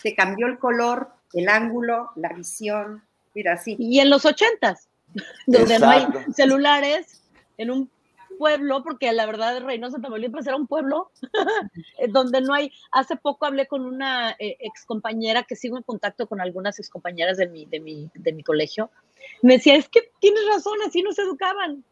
Se cambió el color, el ángulo, la visión, mira así. Y en los 80 donde no hay celulares, en un pueblo, porque la verdad Reynosa Tamaulipas era un pueblo eh, donde no hay, hace poco hablé con una eh, ex compañera que sigo en contacto con algunas ex compañeras de mi, de mi, de mi colegio, me decía, es que tienes razón, así no se educaban.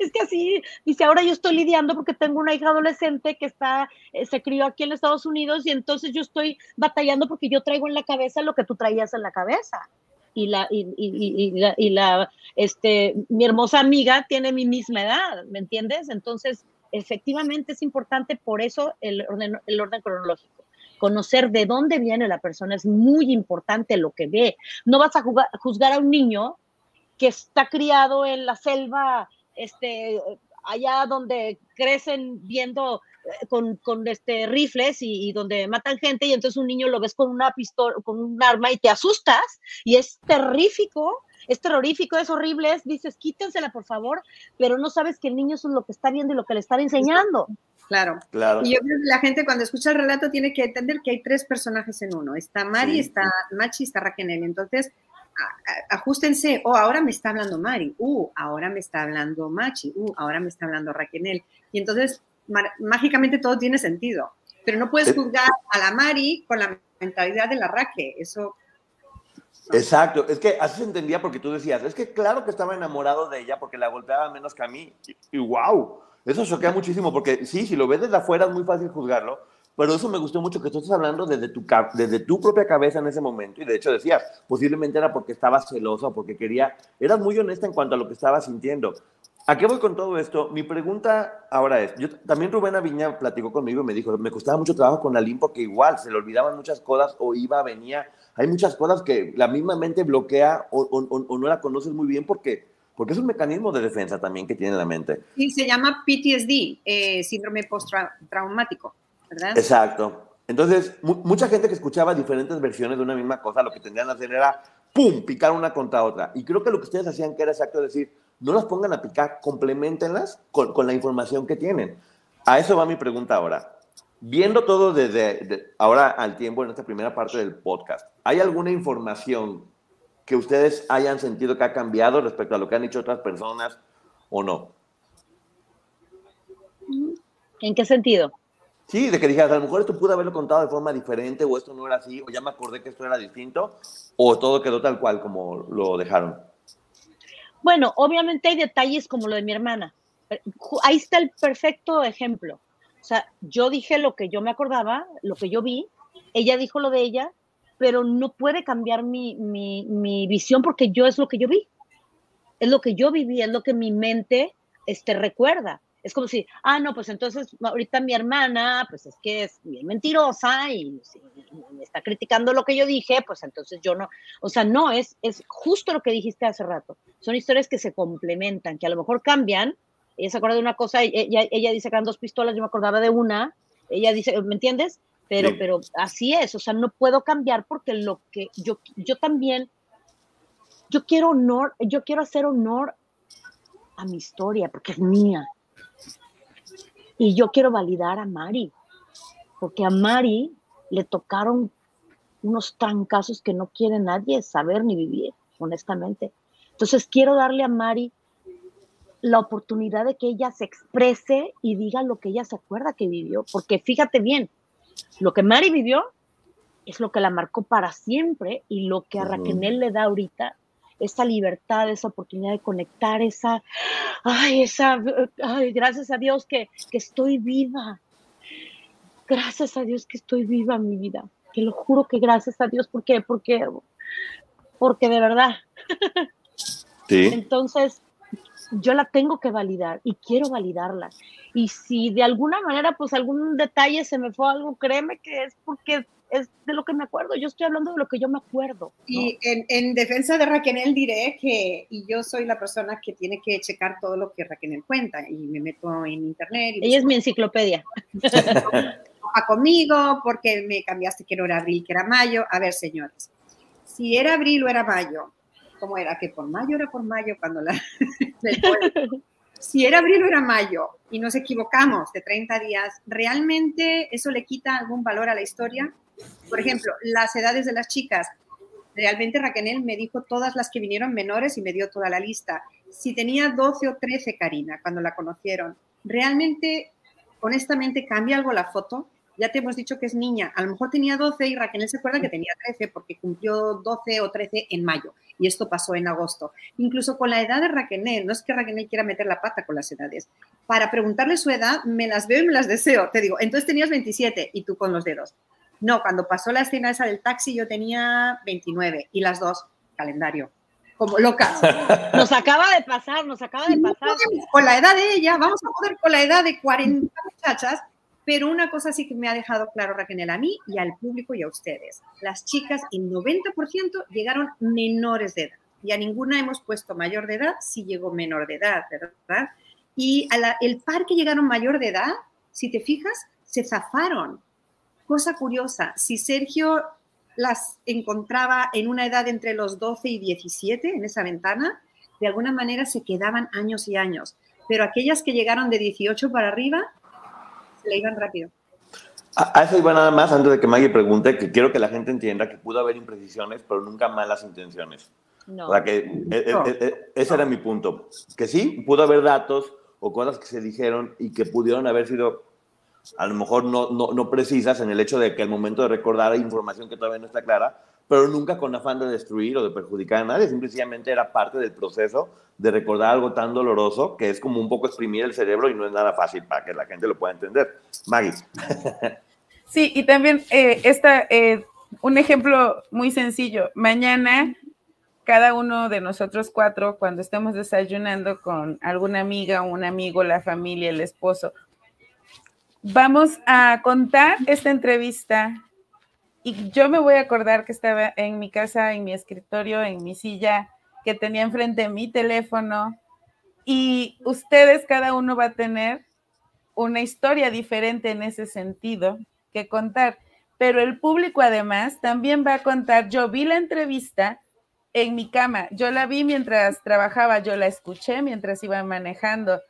Es que así, dice, ahora yo estoy lidiando porque tengo una hija adolescente que está, eh, se crió aquí en Estados Unidos y entonces yo estoy batallando porque yo traigo en la cabeza lo que tú traías en la cabeza y la, y, y, y, la, este, mi hermosa amiga tiene mi misma edad, ¿me entiendes? Entonces, efectivamente es importante por eso el orden, el orden cronológico. Conocer de dónde viene la persona es muy importante lo que ve. No vas a juzgar a un niño que está criado en la selva, este, allá donde crecen viendo eh, con, con, este rifles y, donde matan gente y entonces un niño lo ves con una pistola, con un arma y te asustas y es terrífico, es terrorífico, es horrible, es, dices quítensela por favor, pero no sabes que el niño es lo que está viendo y lo que le están enseñando. Claro. claro. Y yo creo que la gente cuando escucha el relato tiene que entender que hay tres personajes en uno. Está Mari, está Machi, está Raquel. Entonces, ajustense, oh, ahora me está hablando Mari, uh, ahora me está hablando Machi, uh, ahora me está hablando Raquel. Y entonces mágicamente todo tiene sentido. Pero no puedes juzgar a la Mari con la mentalidad de la Raque, eso... Exacto, es que así se entendía porque tú decías, es que claro que estaba enamorado de ella porque la golpeaba menos que a mí, y, wow, eso choquea muchísimo porque sí, si lo ves desde afuera es muy fácil juzgarlo, pero eso me gustó mucho que tú estás hablando desde tu, desde tu propia cabeza en ese momento. Y de hecho decías, posiblemente era porque estabas celosa o porque quería, eras muy honesta en cuanto a lo que estabas sintiendo. ¿A qué voy con todo esto? Mi pregunta ahora es, yo, también Rubén Aviña platicó conmigo y me dijo, me costaba mucho trabajo con la LIM porque igual se le olvidaban muchas cosas o iba, venía. Hay muchas cosas que la misma mente bloquea o, no la conoces muy bien porque, porque es un mecanismo de defensa también que tiene la mente. Sí, se llama PTSD, eh, síndrome postraumático, ¿verdad? Exacto. Entonces, mucha gente que escuchaba diferentes versiones de una misma cosa, lo que tendrían que hacer era, ¡pum!, picar una contra otra. Y creo que lo que ustedes hacían que era exacto decir, no las pongan a picar, complementenlas con, con la información que tienen. A eso va mi pregunta ahora. Viendo todo desde ahora al tiempo en esta primera parte del podcast, ¿hay alguna información que ustedes hayan sentido que ha cambiado respecto a lo que han dicho otras personas o no? ¿En qué sentido? Sí, de que dijeras, a lo mejor esto pudo haberlo contado de forma diferente, o esto no era así, o ya me acordé que esto era distinto, o todo quedó tal cual como lo dejaron. Bueno, obviamente hay detalles como lo de mi hermana. Ahí está el perfecto ejemplo. O sea, yo dije lo que yo me acordaba, lo que yo vi, ella dijo lo de ella, pero no puede cambiar mi, mi, mi visión porque yo es lo que yo vi. Es lo que yo viví, es lo que mi mente este, recuerda. Es como si, ah, no, pues entonces ahorita mi hermana, pues es que es bien mentirosa y, me está criticando lo que yo dije, pues entonces yo no, o sea, no, es, es justo lo que dijiste hace rato. Son historias que se complementan, que a lo mejor cambian. Ella se acuerda de una cosa, ella, ella dice que eran dos pistolas, yo me acordaba de una, ella dice, ¿me entiendes? Pero, pero así es, o sea, no puedo cambiar porque lo que yo, yo también, yo quiero honor, yo quiero hacer honor a mi historia porque es mía y yo quiero validar a Mari, porque a Mari le tocaron unos trancazos que no quiere nadie saber ni vivir, honestamente. Entonces quiero darle a Mari la oportunidad de que ella se exprese y diga lo que ella se acuerda que vivió, porque fíjate bien, lo que Mari vivió es lo que la marcó para siempre y lo que a Raquel le da ahorita esa libertad, esa oportunidad de conectar, esa, ay, esa, ay, gracias a Dios que, que estoy viva. Gracias a Dios que estoy viva, mi vida. Te lo juro que gracias a Dios, ¿por qué? Porque, porque de verdad. Sí. Entonces, yo la tengo que validar y quiero validarla. Y si de alguna manera, pues algún detalle se me fue algo, créeme que es porque es de lo que me acuerdo, yo estoy hablando de lo que yo me acuerdo. Y en, defensa de Raquel diré que, y yo soy la persona que tiene que checar todo lo que Raquel cuenta, y me meto en internet. Ella es mi enciclopedia. conmigo, porque me cambiaste que no era abril, que era mayo. A ver, señores, si era abril o era mayo, ¿cómo era? Que por mayo era por mayo cuando la... si era abril o era mayo y nos equivocamos de 30 días, ¿realmente eso le quita algún valor a la historia? Por ejemplo, las edades de las chicas. Realmente Raquel me dijo todas las que vinieron menores y me dio toda la lista. Si tenía 12 o 13, Karina, cuando la conocieron, ¿realmente, honestamente, cambia algo la foto? Ya te hemos dicho que es niña. A lo mejor tenía 12 y Raquel se acuerda que tenía 13 porque cumplió 12 o 13 en mayo y esto pasó en agosto. Incluso con la edad de Raquel, no es que Raquel quiera meter la pata con las edades. Para preguntarle su edad, me las veo y me las deseo. Te digo, entonces tenías 27 y tú con los dedos. No, cuando pasó la escena esa del taxi yo tenía 29 y las dos, calendario, como loca. Nos acaba de pasar, nos acaba de pasar. Con la edad de ella, vamos a poder con la edad de 40 muchachas, pero una cosa sí que me ha dejado claro Raquel a mí y al público y a ustedes. Las chicas, el 90% llegaron menores de edad y a ninguna hemos puesto mayor de edad si llegó menor de edad, ¿verdad? Y el par que llegaron mayor de edad, si te fijas, se zafaron cosa curiosa, si Sergio las encontraba en una edad entre los 12 y 17, en esa ventana, de alguna manera se quedaban años y años. Pero aquellas que llegaron de 18 para arriba, se le iban rápido. A, eso iba nada más antes de que Maggie pregunte, que quiero que la gente entienda que pudo haber imprecisiones, pero nunca malas intenciones. No. O sea, que eh, eh, eh, ese era mi punto. Que sí, pudo haber datos o cosas que se dijeron y que pudieron haber sido a lo mejor no, no, no, precisas en el hecho de que al momento de recordar hay información que todavía no está clara, pero nunca con afán de destruir o de perjudicar a nadie, simplemente era parte del proceso de recordar algo tan doloroso que es como un poco exprimir el cerebro y no es nada fácil para que la gente lo pueda entender. Maggie. Sí, y también eh, eh, un ejemplo muy sencillo. Mañana cada uno de nosotros cuatro, cuando estemos desayunando con alguna amiga, un amigo, la familia, el esposo, Vamos a contar esta entrevista. Y yo me voy a acordar que estaba en mi casa, en mi escritorio, en mi silla, que tenía enfrente mi teléfono. Y ustedes, cada uno va a tener una historia diferente en ese sentido que contar, pero el público además también va a contar, yo vi la entrevista en mi cama, yo la vi mientras trabajaba, yo la escuché mientras iba manejando,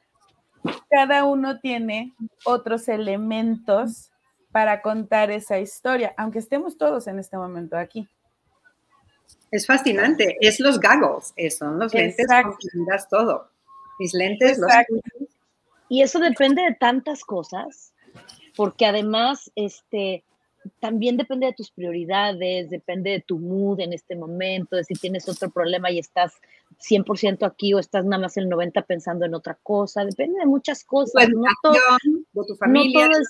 cada uno tiene otros elementos para contar esa historia, aunque estemos todos en este momento aquí. Es fascinante, es los goggles, son los lentes con todo. Mis lentes, los Y eso depende de tantas cosas, porque además, este, también depende de tus prioridades, depende de tu mood en este momento, de si tienes otro problema y estás 100% aquí o estás nada más el 90% pensando en otra cosa, depende de muchas cosas. No todo, de tu familia. No todo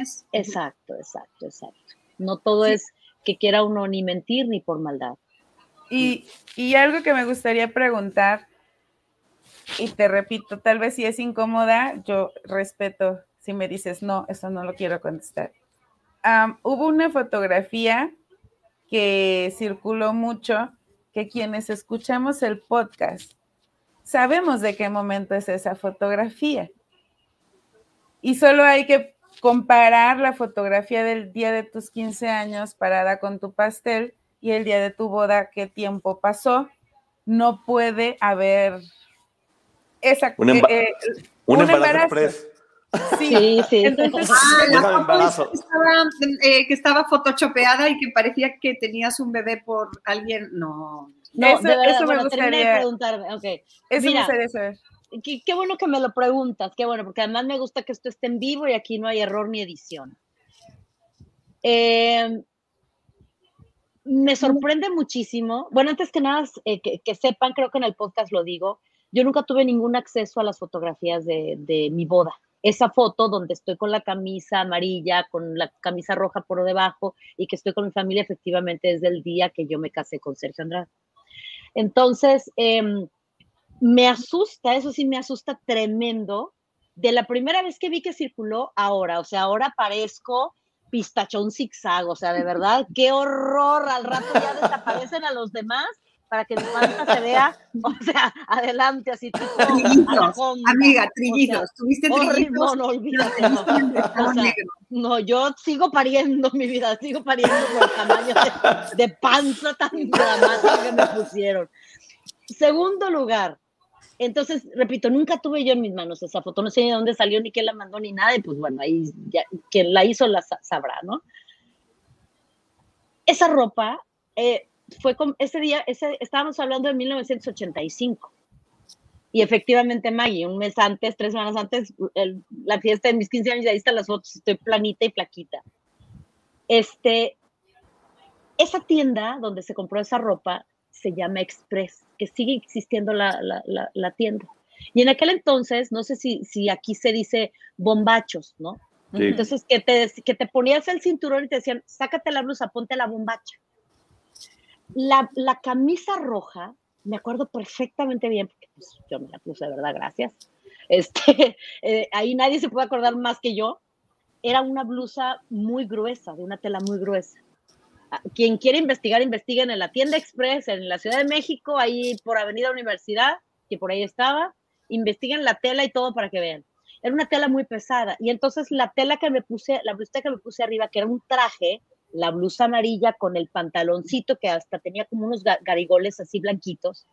es, exacto, exacto, exacto. No todo es que quiera uno ni mentir ni por maldad. Y, y algo que me gustaría preguntar, y te repito, tal vez si es incómoda, yo respeto si me dices, no, eso no lo quiero contestar hubo una fotografía que circuló mucho, que quienes escuchamos el podcast sabemos de qué momento es esa fotografía. Y solo hay que comparar la fotografía del día de tus 15 años parada con tu pastel y el día de tu boda, qué tiempo pasó. No puede haber esa, un, eh, un, embarazo. Sí, sí. Entonces, ah, eh, que, estaba, photoshopeada y que parecía que tenías un bebé por alguien. No. No, eso, eso me gustaría preguntarme. Okay. Eso me gustaría saber. Qué, qué, bueno que me lo preguntas, qué bueno, porque además me gusta que esto esté en vivo y aquí no hay error ni edición. Eh, me sorprende muchísimo. Bueno, antes que nada, eh, que, que, sepan, creo que en el podcast lo digo, yo nunca tuve ningún acceso a las fotografías de, de mi boda esa foto donde estoy con la camisa amarilla, con la camisa roja por debajo y que estoy con mi familia, efectivamente es del día que yo me casé con Sergio Andrade. Entonces, em, me asusta, eso sí me asusta tremendo, de la primera vez que vi que circuló ahora, o sea, ahora parezco pistachón zigzag, o sea, de verdad, qué horror, al rato ya desaparecen a los demás para que mi panza se vea, o sea, adelante, así tipo. Trillizos, amiga, trillizos. ¿Tuviste trillizos? No, no, olvídate. No. no, yo sigo pariendo mi vida, sigo pariendo por el tamaño de, panza tan dramática que me pusieron. Segundo lugar, entonces, repito, nunca tuve yo en mis manos esa foto, no sé de dónde salió, ni quién la mandó, ni nada, y pues bueno, ahí ya, quien la hizo la sabrá, ¿no? Esa ropa, eh, fue con, ese día, ese, estábamos hablando de 1985. Y efectivamente, Maggie, un mes antes, tres semanas antes, la fiesta de mis 15 años, ahí están las fotos, estoy planita y plaquita. Este, esa tienda donde se compró esa ropa se llama Express, que sigue existiendo la, la, la, tienda. Y en aquel entonces, no sé si, si aquí se dice bombachos, ¿no? Entonces, que te, que te ponías el cinturón y te decían, sácate la blusa, ponte la bombacha. La, camisa roja, me acuerdo perfectamente bien, porque pues, yo me la puse de verdad, gracias. Este, eh, ahí nadie se puede acordar más que yo. Era una blusa muy gruesa, de una tela muy gruesa. Ah, quien quiere investigar, investiguen en la tienda Express, en la Ciudad de México, ahí por Avenida Universidad, que por ahí estaba. Investiguen la tela y todo para que vean. Era una tela muy pesada. Y entonces la tela que me puse, la blusa que me puse arriba, que era un traje, la blusa amarilla con el pantaloncito que hasta tenía como unos garigoles así blanquitos,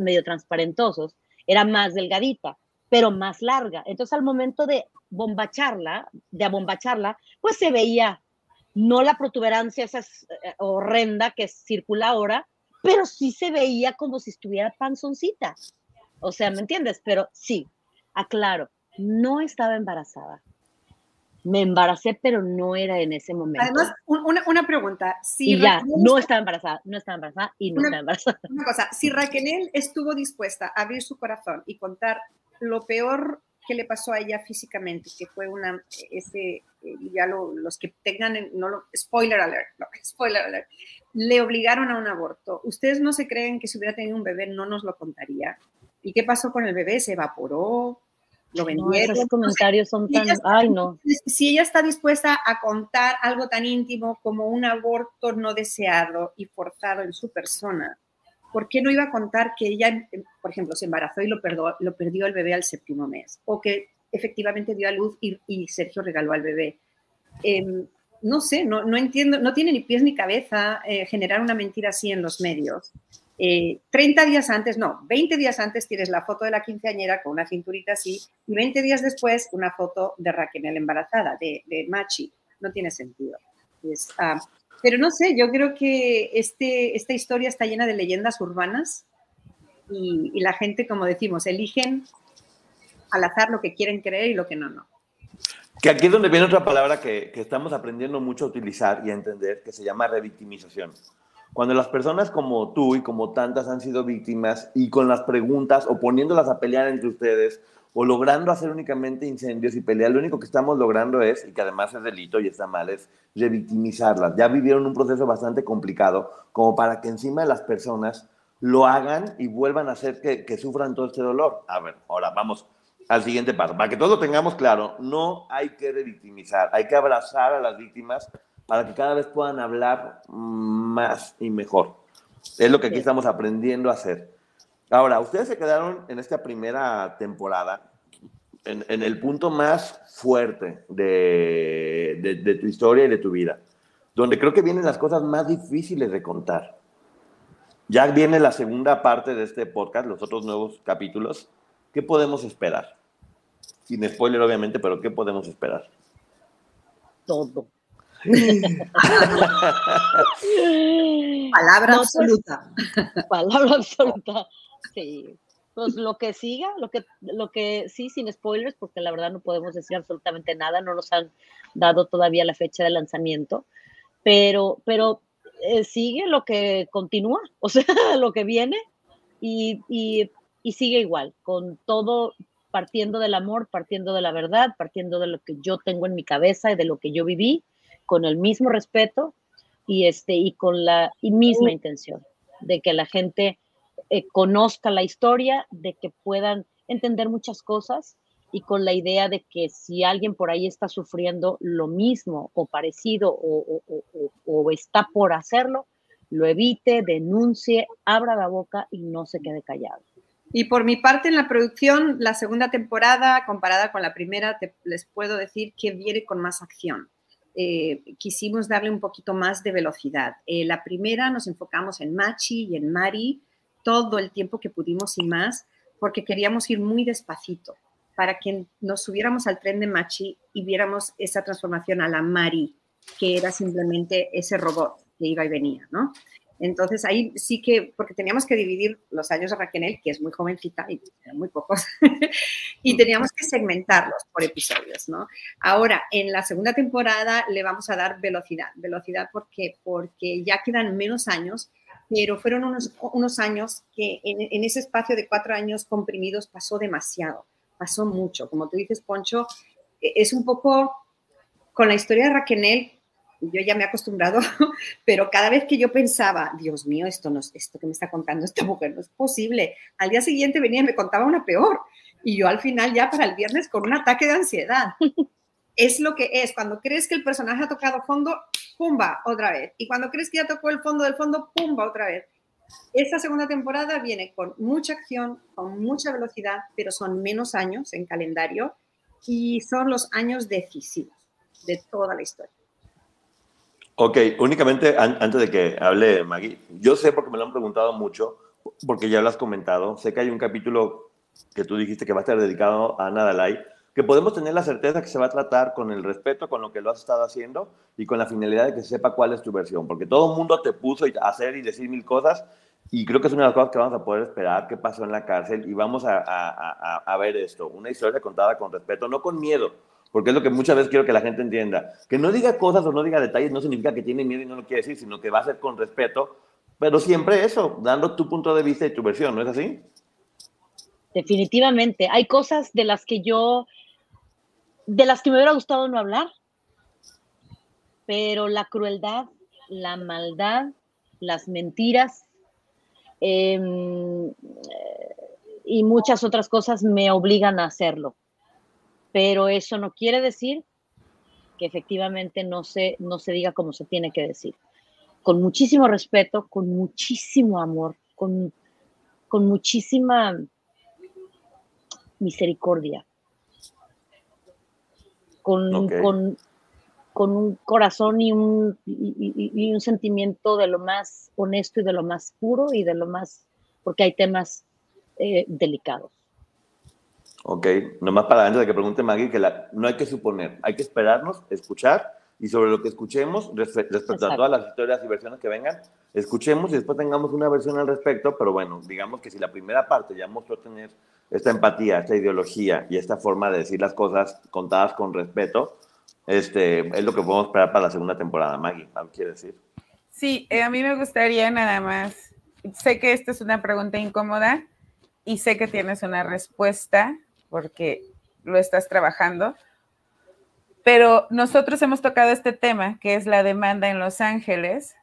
medio transparentosos, era más delgadita, pero más larga. Entonces al momento de bombacharla, de abombacharla, pues se veía no la protuberancia esa eh, horrenda que circula ahora, pero sí se veía como si estuviera panzoncita. O sea, ¿me entiendes? Pero sí, aclaro, no estaba embarazada me embaracé, pero no era en ese momento. Además, una, pregunta. Si y ya, no estaba embarazada, no estaba embarazada y no estaba embarazada. Una cosa, si Raquel estuvo dispuesta a abrir su corazón y contar lo peor que le pasó a ella físicamente, que fue una, ese, eh, ya los que tengan, no lo, spoiler alert, no, spoiler alert, le obligaron a un aborto. ¿Ustedes no se creen que si hubiera tenido un bebé no nos lo contaría? ¿Y qué pasó con el bebé? ¿Se evaporó? Lo vendieron. esos comentarios son tan, ay no. Si ella está dispuesta a contar algo tan íntimo como un aborto no deseado y forzado en su persona, ¿por qué no iba a contar que ella, por ejemplo, se embarazó y lo, perdió, lo perdió el bebé al séptimo mes? O que efectivamente dio a luz y, Sergio regaló al bebé. Em, no sé, no, no, entiendo, no tiene ni pies ni cabeza eh, generar una mentira así en los medios. 30 eh, días antes, no, 20 días antes tienes la foto de la quinceañera con una cinturita así y 20 días después una foto de Raquel embarazada, de, Machi. No tiene sentido. Ah, pero no sé, yo creo que este, esta historia está llena de leyendas urbanas y, y, la gente, como decimos, eligen al azar lo que quieren creer y lo que no, no. Que aquí es donde viene otra palabra que, que estamos aprendiendo mucho a utilizar y a entender, que se llama revictimización. Cuando las personas como tú y como tantas han sido víctimas y con las preguntas o poniéndolas a pelear entre ustedes o logrando hacer únicamente incendios y pelear, lo único que estamos logrando es, y que además es delito y está mal, es revictimizarlas. Ya vivieron un proceso bastante complicado como para que encima de las personas lo hagan y vuelvan a hacer que, que sufran todo este dolor. A ver, ahora vamos al siguiente paso. Para que todo lo tengamos claro, no hay que revictimizar, hay que abrazar a las víctimas para que cada vez puedan hablar más y mejor. Es lo que aquí estamos aprendiendo a hacer. Ahora, ustedes se quedaron en esta primera temporada en, el punto más fuerte de, de, de, tu historia y de tu vida, donde creo que vienen las cosas más difíciles de contar. Ya viene la segunda parte de este podcast, los otros nuevos capítulos. ¿Qué podemos esperar? Sin spoiler, obviamente, pero ¿qué podemos esperar? Todo. palabra pues, absoluta. palabra absoluta. Sí. Pues lo que siga, lo que, lo que sí, sin spoilers, porque la verdad no podemos decir absolutamente nada, no nos han dado todavía la fecha de lanzamiento, pero, pero eh, sigue lo que continúa, o sea, lo que viene y, y, y sigue igual, con todo partiendo del amor, partiendo de la verdad, partiendo de lo que yo tengo en mi cabeza y de lo que yo viví con el mismo respeto y, este, y con la misma intención de que la gente eh, conozca la historia, de que puedan entender muchas cosas y con la idea de que si alguien por ahí está sufriendo lo mismo o parecido o, o, está por hacerlo, lo evite, denuncie, abra la boca y no se quede callado. Y por mi parte en la producción, la segunda temporada comparada con la primera, les puedo decir que viene con más acción. Eh, quisimos darle un poquito más de velocidad. Eh, la primera nos enfocamos en Machi y en Mari todo el tiempo que pudimos y más, porque queríamos ir muy despacito para que nos subiéramos al tren de Machi y viéramos esa transformación a la Mari, que era simplemente ese robot que iba y venía, ¿no? Entonces ahí sí que, porque teníamos que dividir los años de Raquel, que es muy jovencita y muy pocos, y teníamos que segmentarlos por episodios, ¿no? Ahora, en la segunda temporada le vamos a dar velocidad. Velocidad porque, porque ya quedan menos años, pero fueron unos, unos años que en, en ese espacio de cuatro años comprimidos pasó demasiado, pasó mucho. Como tú dices, Poncho, e, es un poco con la historia de Raquel yo ya me he acostumbrado, pero cada vez que yo pensaba, Dios mío, esto, no, esto que me está contando esta mujer no es posible, al día siguiente venía y me contaba una peor. Y yo al final ya para el viernes con un ataque de ansiedad. Es lo que es, cuando crees que el personaje ha tocado fondo, pumba, otra vez. Y cuando crees que ya tocó el fondo del fondo, pumba, otra vez. Esta segunda temporada viene con mucha acción, con mucha velocidad, pero son menos años en calendario y son los años decisivos de toda la historia. Ok, únicamente antes de que hable Maggie, yo sé porque me lo han preguntado mucho, porque ya lo has comentado, sé que hay un capítulo que tú dijiste que va a estar dedicado a Nadalai, que podemos tener la certeza que se va a tratar con el respeto con lo que lo has estado haciendo y con la finalidad de que sepa cuál es tu versión, porque todo el mundo te puso a hacer y decir mil cosas y creo que es una de las cosas que vamos a poder esperar, qué pasó en la cárcel y vamos a, a, a ver esto, una historia contada con respeto, no con miedo, porque es lo que muchas veces quiero que la gente entienda. Que no diga cosas o no diga detalles no significa que tiene miedo y no lo quiere decir, sino que va a ser con respeto, pero siempre eso, dando tu punto de vista y tu versión, ¿no es así? Definitivamente. Hay cosas de las que yo, de las que me hubiera gustado no hablar, pero la crueldad, la maldad, las mentiras em, y muchas otras cosas me obligan a hacerlo pero eso no quiere decir que efectivamente no se, no se diga como se tiene que decir. Con muchísimo respeto, con muchísimo amor, con, con muchísima misericordia, con, con, con, un corazón y un, y un sentimiento de lo más honesto y de lo más puro y de lo más, porque hay temas eh, delicados. Ok, nomás para antes de que pregunte Maggie, que no hay que suponer, hay que esperarnos, escuchar y sobre lo que escuchemos, respecto a todas las historias y versiones que vengan, escuchemos y después tengamos una versión al respecto, pero bueno, digamos que si la primera parte ya mostró tener esta empatía, esta ideología y esta forma de decir las cosas contadas con respeto, este, es lo que podemos esperar para la segunda temporada. Maggie, ¿algo quiere decir? Sí, eh, a mí me gustaría nada más, sé que esta es una pregunta incómoda y sé que tienes una respuesta porque lo estás trabajando, pero nosotros hemos tocado este tema que es la demanda en Los Ángeles,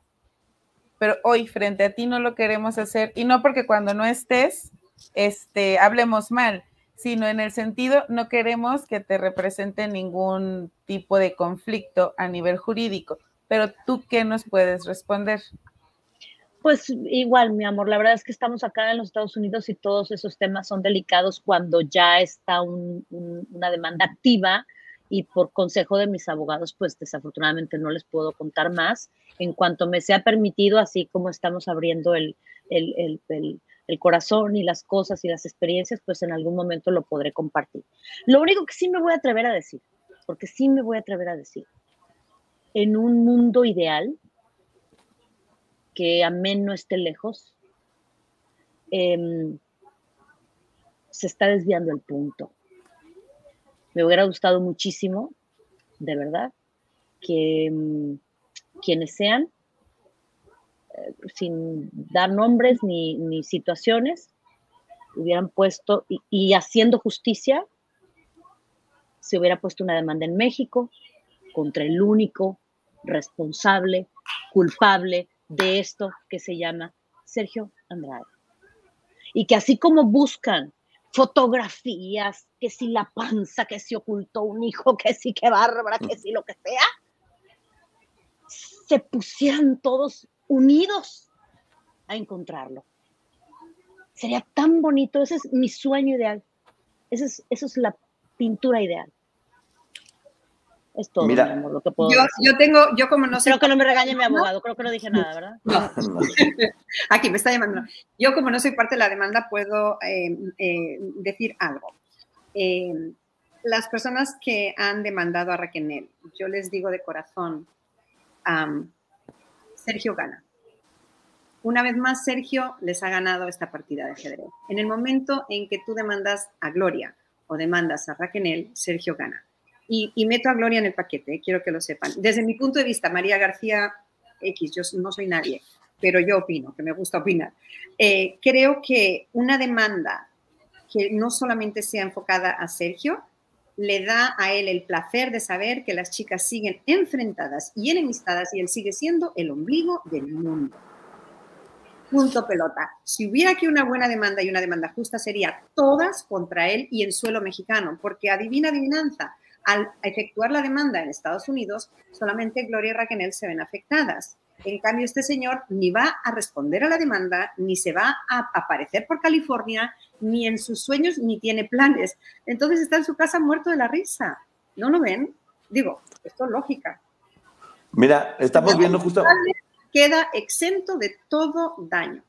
pero hoy frente a ti no lo queremos hacer y no porque cuando no estés este, hablemos mal, sino en el sentido, no queremos que te represente ningún tipo de conflicto a nivel jurídico. Pero tú, ¿qué nos puedes responder? Pues igual, mi amor, la verdad es que estamos acá en los Estados Unidos y todos esos temas son delicados cuando ya está una demanda activa y por consejo de mis abogados, pues desafortunadamente no les puedo contar más. En cuanto me sea permitido, así como estamos abriendo el, el corazón y las cosas y las experiencias, pues en algún momento lo podré compartir. Lo único que sí me voy a atrever a decir, porque sí me voy a atrever a decir, en un mundo ideal, que amén no esté lejos, em, se está desviando el punto. Me hubiera gustado muchísimo, de verdad, que em, quienes sean sin dar nombres ni, situaciones, hubieran puesto, y, haciendo justicia, se hubiera puesto una demanda en México contra el único responsable, culpable de esto que se llama Sergio Andrade. Y que así como buscan fotografías, que si la panza, que si ocultó un hijo, que si qué bárbara, que si lo que sea, se pusieran todos unidos a encontrarlo. Sería tan bonito, ese es mi sueño ideal. Esa es, eso es la pintura ideal. Es todo, Mira, mi amor, lo que puedo yo, decir. yo tengo, yo como no sé. Creo que no me regañe mi abogado, creo que no dije nada, ¿verdad? No. Aquí me está llamando. Yo como no soy parte de la demanda puedo eh, eh, decir algo. Eh, las personas que han demandado a Raquel, yo les digo de corazón, um, Sergio gana. Una vez más, Sergio les ha ganado esta partida de ajedrez. En el momento en que tú demandas a Gloria o demandas a Raquel, Sergio gana. Y, meto a Gloria en el paquete, quiero que lo sepan. Desde mi punto de vista, María García X, yo no soy nadie, pero yo opino, que me gusta opinar. Eh, creo que una demanda que no solamente sea enfocada a Sergio, le da a él el placer de saber que las chicas siguen enfrentadas y enemistadas y él sigue siendo el ombligo del mundo. Punto pelota. Si hubiera aquí una buena demanda y una demanda justa, sería todas contra él y en suelo mexicano, porque adivina adivinanza, al efectuar la demanda en Estados Unidos, solamente Gloria y Raquel se ven afectadas. En cambio, este señor ni va a responder a la demanda, ni se va a aparecer por California, ni en sus sueños, ni tiene planes. Entonces está en su casa muerto de la risa. ¿No lo ven? Digo, esto es lógica. Mira, estamos viendo justo... Queda exento de todo daño.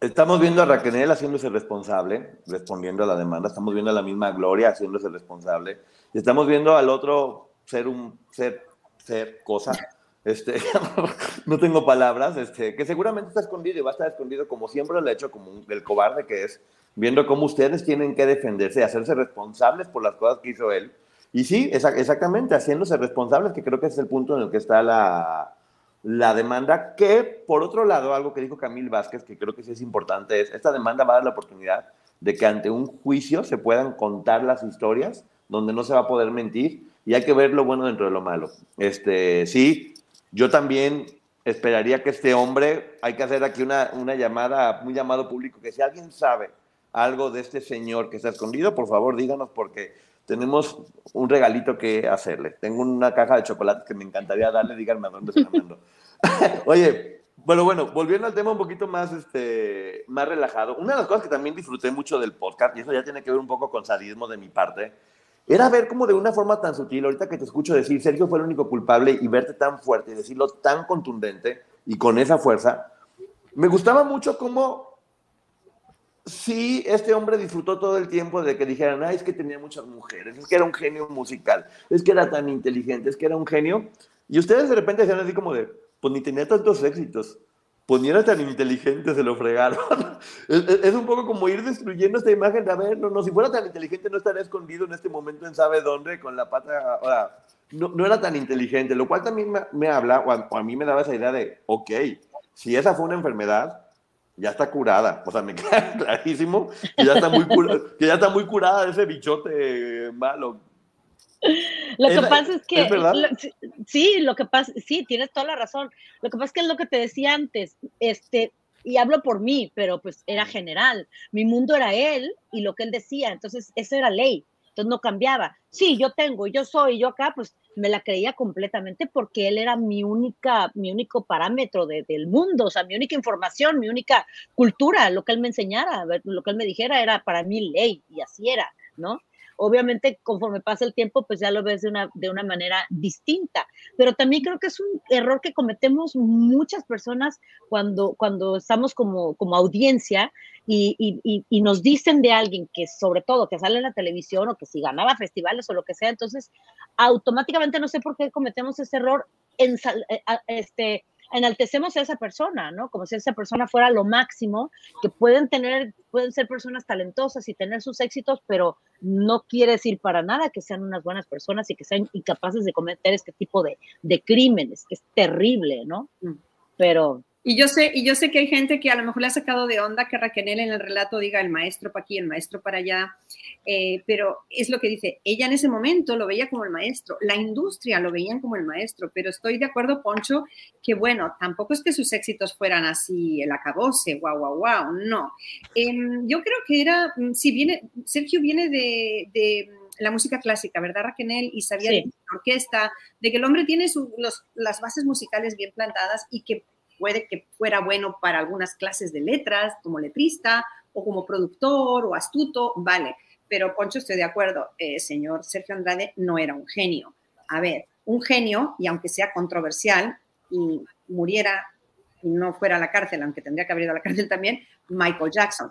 Estamos viendo a Raquel haciéndose responsable, respondiendo a la demanda. Estamos viendo a la misma Gloria haciéndose responsable. Estamos viendo al otro ser un ser, ser, cosa, este, no tengo palabras, este, que seguramente está escondido y va a estar escondido como siempre lo ha hecho, como el cobarde que es, viendo cómo ustedes tienen que defenderse y hacerse responsables por las cosas que hizo él. Y sí, exactamente, haciéndose responsables, que creo que es el punto en el que está la, la demanda, que por otro lado, algo que dijo Camil Vázquez, que creo que sí es importante, es, esta demanda va a dar la oportunidad de que ante un juicio se puedan contar las historias, donde no se va a poder mentir, y hay que ver lo bueno dentro de lo malo. Este, sí, yo también esperaría que este hombre, hay que hacer aquí una, una llamada, un llamado público, que si alguien sabe algo de este señor que está escondido, por favor díganos porque tenemos un regalito que hacerle. Tengo una caja de chocolate que me encantaría darle, díganme a dónde está mandando. Oye, bueno, bueno, volviendo al tema un poquito más, este, más relajado, una de las cosas que también disfruté mucho del podcast, y eso ya tiene que ver un poco con sadismo de mi parte, era ver como de una forma tan sutil, ahorita que te escucho decir, Sergio fue el único culpable y verte tan fuerte y decirlo tan contundente y con esa fuerza, me gustaba mucho cómo sí, este hombre disfrutó todo el tiempo de que dijeran, ay, es que tenía muchas mujeres, es que era un genio musical, es que era tan inteligente, es que era un genio. Y ustedes de repente decían así como de, pues ni tenía tantos éxitos. pues ni era tan inteligente, se lo fregaron. es, un poco como ir destruyendo esta imagen de, a ver, no, no, si fuera tan inteligente no estaría escondido en este momento en sabe dónde con la pata, o no, no era tan inteligente, lo cual también me, habla, o a, mí me daba esa idea de, ok, si esa fue una enfermedad, ya está curada, o sea, me queda clarísimo que ya está muy, que ya está muy curada de ese bichote malo lo que pasa es que, sí, lo que pasa, sí, tienes toda la razón. Lo que pasa es que es lo que te decía antes, este, y hablo por mí, pero pues era general. Mi mundo era él y lo que él decía, entonces esa era ley, entonces no cambiaba. Sí, yo tengo, yo soy, yo acá, pues me la creía completamente porque él era mi única, mi único parámetro del mundo, o sea, mi única información, mi única cultura, lo que él me enseñara, lo que él me dijera era para mí ley y así era, ¿no? Obviamente, conforme pasa el tiempo, pues ya lo ves de una, de una manera distinta. Pero también creo que es un error que cometemos muchas personas cuando, cuando estamos como, como audiencia y, y, nos dicen de alguien que, sobre todo, que sale en la televisión o que si ganaba festivales o lo que sea, entonces automáticamente no sé por qué cometemos ese error en, eh, este, enaltecemos a esa persona, ¿no? Como si esa persona fuera lo máximo, que pueden tener, pueden ser personas talentosas y tener sus éxitos, pero no quiere decir para nada que sean unas buenas personas y que sean incapaces de cometer este tipo de, de crímenes, que es terrible, ¿no? Mm. Pero y yo sé, y yo sé que hay gente que a lo mejor le ha sacado de onda que Raquel en el relato diga el maestro para aquí, el maestro para allá, eh, pero es lo que dice, ella en ese momento lo veía como el maestro, la industria lo veían como el maestro, pero estoy de acuerdo, Poncho, que bueno, tampoco es que sus éxitos fueran así, el acabose, guau, guau, guau, no. Em, yo creo que era, mm, si viene, Sergio viene de, la música clásica, ¿verdad, Raquel? Y sabía de la orquesta, de que el hombre tiene las bases musicales bien plantadas y que puede que fuera bueno para algunas clases de letras, como letrista, o como productor, o astuto, vale. Pero Poncho, estoy de acuerdo, eh, señor Sergio Andrade no era un genio. A ver, un genio, y aunque sea controversial y muriera y no fuera a la cárcel, aunque tendría que haber ido a la cárcel también, Michael Jackson.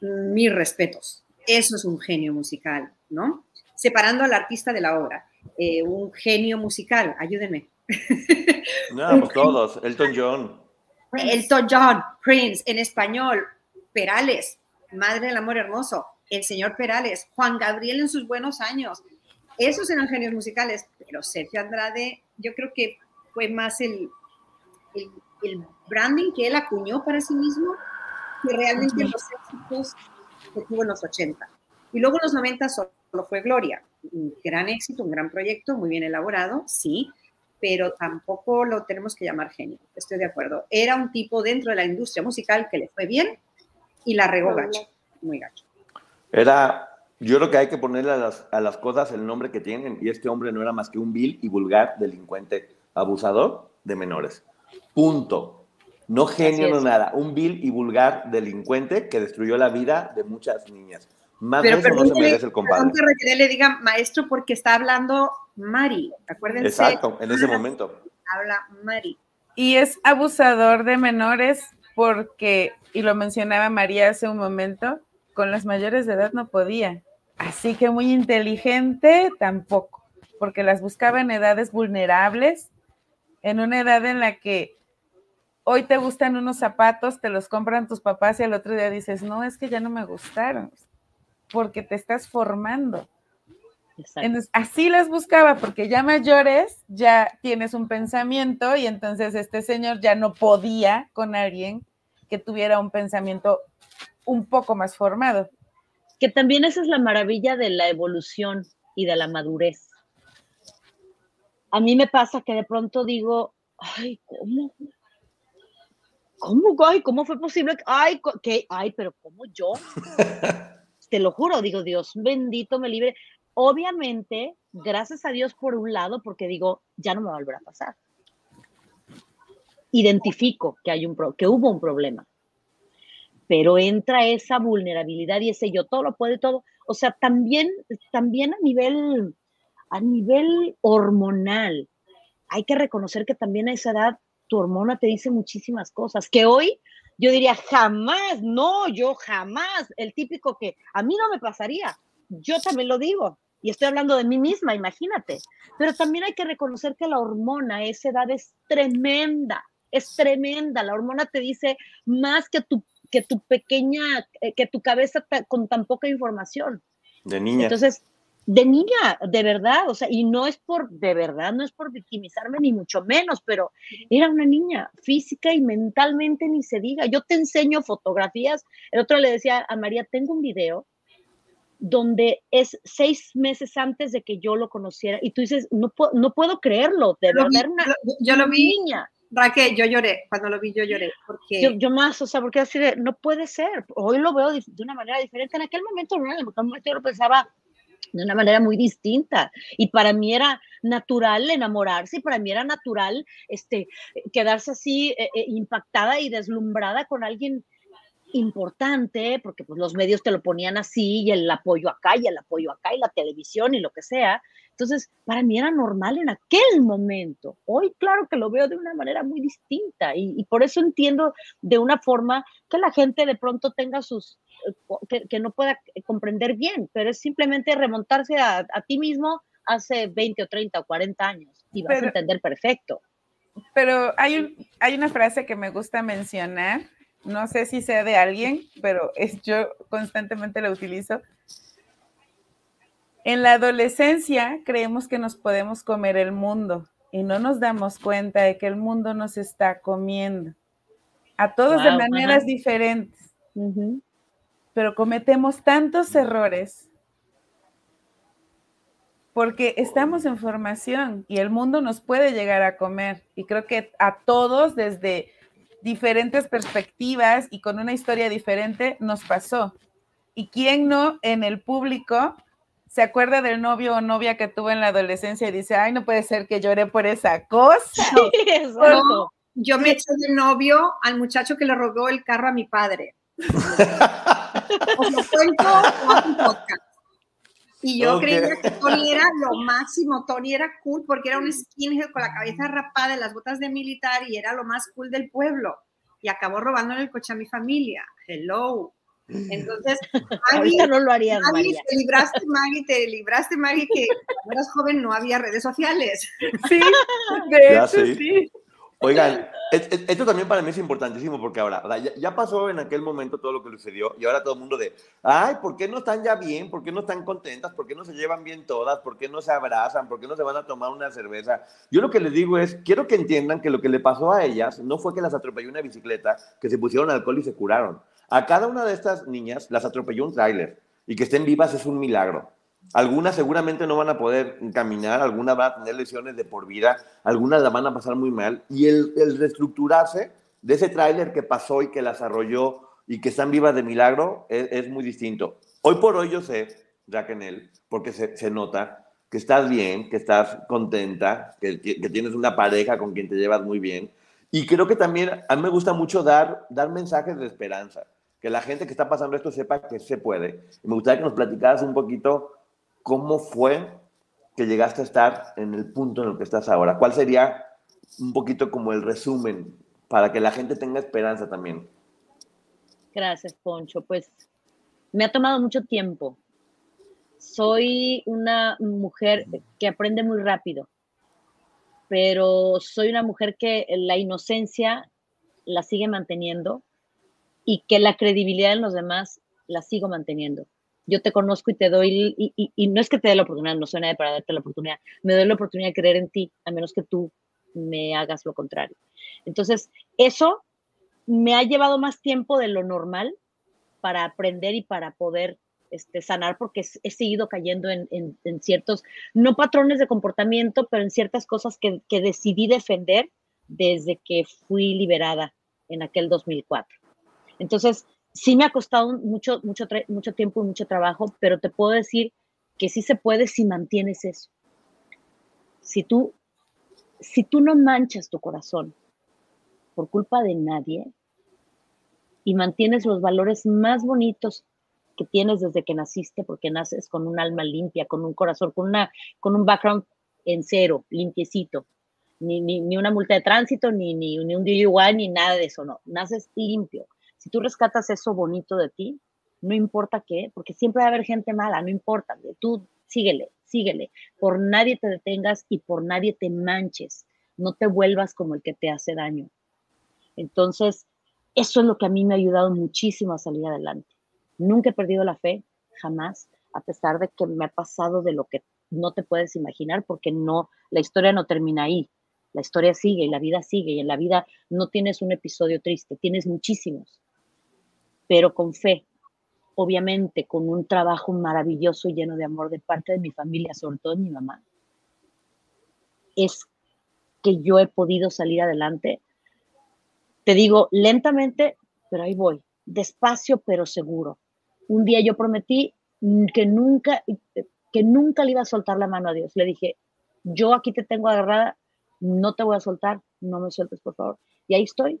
Mis respetos. Eso es un genio musical, ¿no? Separando al artista de la obra. Eh, un genio musical, ayúdenme. No, pues todos. Elton John. Elton John, Prince, en español, Perales, Madre del Amor Hermoso, el señor Perales, Juan Gabriel en sus buenos años. Esos eran genios musicales, pero Sergio Andrade, yo creo que fue más el, el, branding que él acuñó para sí mismo que realmente los éxitos que tuvo en los 80. Y luego en los 90 solo fue Gloria. Un gran éxito, un gran proyecto, muy bien elaborado, sí, pero tampoco lo tenemos que llamar genio, estoy de acuerdo. Era un tipo dentro de la industria musical que le fue bien y la regó gacho, muy gacho. Era, yo creo que hay que ponerle a las, a las cosas el nombre que tienen y este hombre no era más que un vil y vulgar delincuente abusador de menores. Punto. No genio, no nada. Un vil y vulgar delincuente que destruyó la vida de muchas niñas. Más Pero eso no se merece el compadre. que le diga maestro porque está hablando Mari, acuérdense. Exacto, en ese momento. Habla Mari. Y es abusador de menores porque, y lo mencionaba María hace un momento, con las mayores de edad no podía. Así que muy inteligente tampoco, porque las buscaba en edades vulnerables, en una edad en la que hoy te gustan unos zapatos, te los compran tus papás y al otro día dices, no, es que ya no me gustaron, porque te estás formando así las buscaba, porque ya mayores ya tienes un pensamiento y entonces este señor ya no podía con alguien que tuviera un pensamiento un poco más formado. Que también esa es la maravilla de la evolución y de la madurez. A mí me pasa que de pronto digo, ay, ¿cómo? ¿Cómo, ay, cómo fue posible? Ay, ¿qué? Ay, pero ¿cómo yo? Te lo juro, digo, Dios bendito me libre. Obviamente, gracias a Dios por un lado, porque digo, ya no me va a volver a pasar. Identifico que, hay un que hubo un problema, pero entra esa vulnerabilidad y ese yo todo lo puede todo. O sea, también, también a nivel, a nivel hormonal, hay que reconocer que también a esa edad tu hormona te dice muchísimas cosas, que hoy yo diría jamás, no, yo jamás, el típico que a mí no me pasaría, yo también lo digo, y estoy hablando de mí misma, imagínate. Pero también hay que reconocer que la hormona a esa edad es tremenda, es tremenda. La hormona te dice más que tu, que tu pequeña, eh, que tu cabeza con tan poca información. De niña. Entonces, de niña, de verdad, o sea, y no es por, de verdad, no es por victimizarme ni mucho menos, pero era una niña física y mentalmente ni se diga. Yo te enseño fotografías. El otro le decía a María, tengo un video donde es seis meses antes de que yo lo conociera y tú dices, no, puedo, no puedo creerlo, de verdad, una, yo lo vi, niña. Raquel, yo lloré, cuando lo vi yo lloré, porque... Yo, más, o sea, porque así de, no puede ser, hoy lo veo de, una manera diferente, en aquel momento no, en aquel momento yo lo pensaba de una manera muy distinta. Y para mí era natural enamorarse y para mí era natural este, quedarse así eh, eh, impactada y deslumbrada con alguien importante, porque pues, los medios te lo ponían así y el apoyo acá y el apoyo acá y la televisión y lo que sea. Entonces, para mí era normal en aquel momento. Hoy, claro que lo veo de una manera muy distinta y, y por eso entiendo de una forma que la gente de pronto tenga sus, que, no pueda comprender bien, pero es simplemente remontarse a, ti mismo hace 20 o 30 o 40 años y vas a entender perfecto. Pero hay, hay una frase que me gusta mencionar, no sé si sea de alguien, pero es, yo constantemente la utilizo. En la adolescencia creemos que nos podemos comer el mundo y no nos damos cuenta de que el mundo nos está comiendo. A todos de maneras diferentes pero cometemos tantos errores porque estamos en formación y el mundo nos puede llegar a comer. Y creo que a todos desde diferentes perspectivas y con una historia diferente nos pasó. ¿Y quién no en el público se acuerda del novio o novia que tuvo en la adolescencia y dice, ay, no puede ser que llore por esa cosa? yo me eché de novio al muchacho que le robó el carro a mi padre. Os lo cuento un podcast. Y yo creía que Tony era lo máximo, Tony era cool porque era un skinhead con la cabeza rapada y las botas de militar y era lo más cool del pueblo. Y acabó robando en el coche a mi familia. Hello. Entonces, Maggie, no lo harías, Maggie, te libraste, Maggie, te libraste, Maggie, que cuando eras joven no había redes sociales. Sí, de hecho, sí. Oigan, esto también para mí es importantísimo porque ahora, ya, pasó en aquel momento todo lo que sucedió y ahora todo el mundo de, ay, ¿por qué no están ya bien? ¿Por qué no están contentas? ¿Por qué no se llevan bien todas? ¿Por qué no se abrazan? ¿Por qué no se van a tomar una cerveza? Yo lo que les digo es, quiero que entiendan que lo que le pasó a ellas no fue que las atropelló una bicicleta, que se pusieron alcohol y se curaron. A cada una de estas niñas las atropelló un tráiler y que estén vivas es un milagro. Algunas seguramente no van a poder caminar, algunas van a tener lesiones de por vida, algunas la van a pasar muy mal. Y el, reestructurarse de ese tráiler que pasó y que las arrolló y que están vivas de milagro es, muy distinto. Hoy por hoy yo sé, Raquel, porque se, nota que estás bien, que estás contenta, que, tienes una pareja con quien te llevas muy bien. Y creo que también a mí me gusta mucho dar mensajes de esperanza, que la gente que está pasando esto sepa que se puede. Y me gustaría que nos platicaras un poquito ¿cómo fue que llegaste a estar en el punto en el que estás ahora? ¿Cuál sería un poquito como el resumen para que la gente tenga esperanza también? Gracias, Poncho. Pues me ha tomado mucho tiempo. Soy una mujer que aprende muy rápido, pero soy una mujer que la inocencia la sigue manteniendo y que la credibilidad en los demás la sigo manteniendo yo te conozco y te doy, y, no es que te dé la oportunidad, no soy nadie para darte la oportunidad, me doy la oportunidad de creer en ti, a menos que tú me hagas lo contrario. Entonces, eso me ha llevado más tiempo de lo normal para aprender y para poder este, sanar, porque he seguido cayendo en, ciertos, no patrones de comportamiento, pero en ciertas cosas que, que decidí defender desde que fui liberada en aquel 2004. Entonces, sí me ha costado mucho, mucho, mucho tiempo y mucho trabajo, pero te puedo decir que sí se puede si mantienes eso. Si tú, si tú no manchas tu corazón por culpa de nadie y mantienes los valores más bonitos que tienes desde que naciste, porque naces con un alma limpia, con un corazón, con, una, con un background en cero, limpiecito, ni, ni, ni una multa de tránsito, ni, ni, ni un DUI, ni nada de eso, no, naces limpio si tú rescatas eso bonito de ti, no importa qué, porque siempre va a haber gente mala, no importa, tú síguele, síguele, por nadie te detengas y por nadie te manches, no te vuelvas como el que te hace daño. Entonces, eso es lo que a mí me ha ayudado muchísimo a salir adelante. Nunca he perdido la fe, jamás, a pesar de que me ha pasado de lo que no te puedes imaginar, porque no, la historia no termina ahí. La historia sigue y la vida sigue y en la vida no tienes un episodio triste, tienes muchísimos, pero con fe, obviamente con un trabajo maravilloso y lleno de amor de parte de mi familia, sobre todo de mi mamá, es que yo he podido salir adelante. Te digo, lentamente, pero ahí voy, despacio pero seguro. Un día yo prometí que nunca, que nunca le iba a soltar la mano a Dios. Le dije, yo aquí te tengo agarrada, no te voy a soltar, no me sueltes, por favor. Y ahí estoy,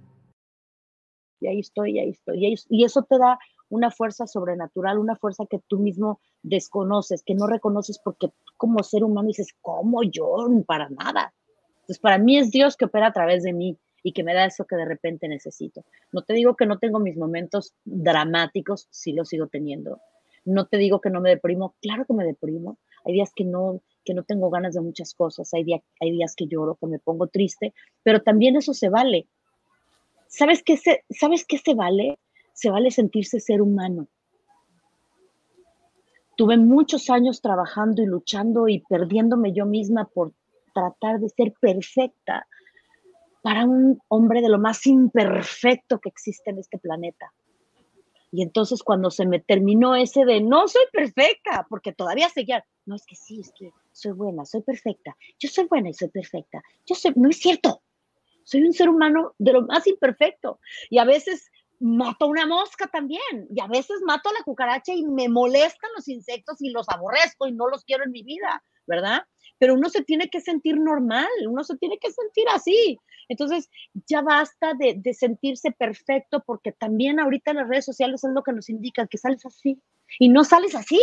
y ahí estoy, y ahí estoy. Y, eso te da una fuerza sobrenatural, una fuerza que tú mismo desconoces, que no reconoces porque como ser humano dices, ¿cómo yo? Para nada. Entonces, para mí es Dios que opera a través de mí y que me da eso que de repente necesito. No te digo que no tengo mis momentos dramáticos, sí los sigo teniendo. No te digo que no me deprimo, claro que me deprimo. Hay días que no, que no tengo ganas de muchas cosas, hay, hay días que lloro, que me pongo triste, pero también eso se vale. ¿Sabes qué se, ¿Sabes qué se vale? Se vale sentirse ser humano. Tuve muchos años trabajando y luchando y perdiéndome yo misma por tratar de ser perfecta para un hombre de lo más imperfecto que existe en este planeta. Y entonces cuando se me terminó ese de no soy perfecta, porque todavía seguía, no es que sí, es que soy buena, soy perfecta, yo soy buena y soy perfecta, yo soy, no es cierto, soy un ser humano de lo más imperfecto y a veces mato una mosca también y a veces mato a la cucaracha y me molestan los insectos y los aborrezco y no los quiero en mi vida, ¿verdad? Pero uno se tiene que sentir normal, uno se tiene que sentir así. Entonces, ya basta de, de sentirse perfecto porque también ahorita las redes sociales es lo que nos indican que sales así y no sales así.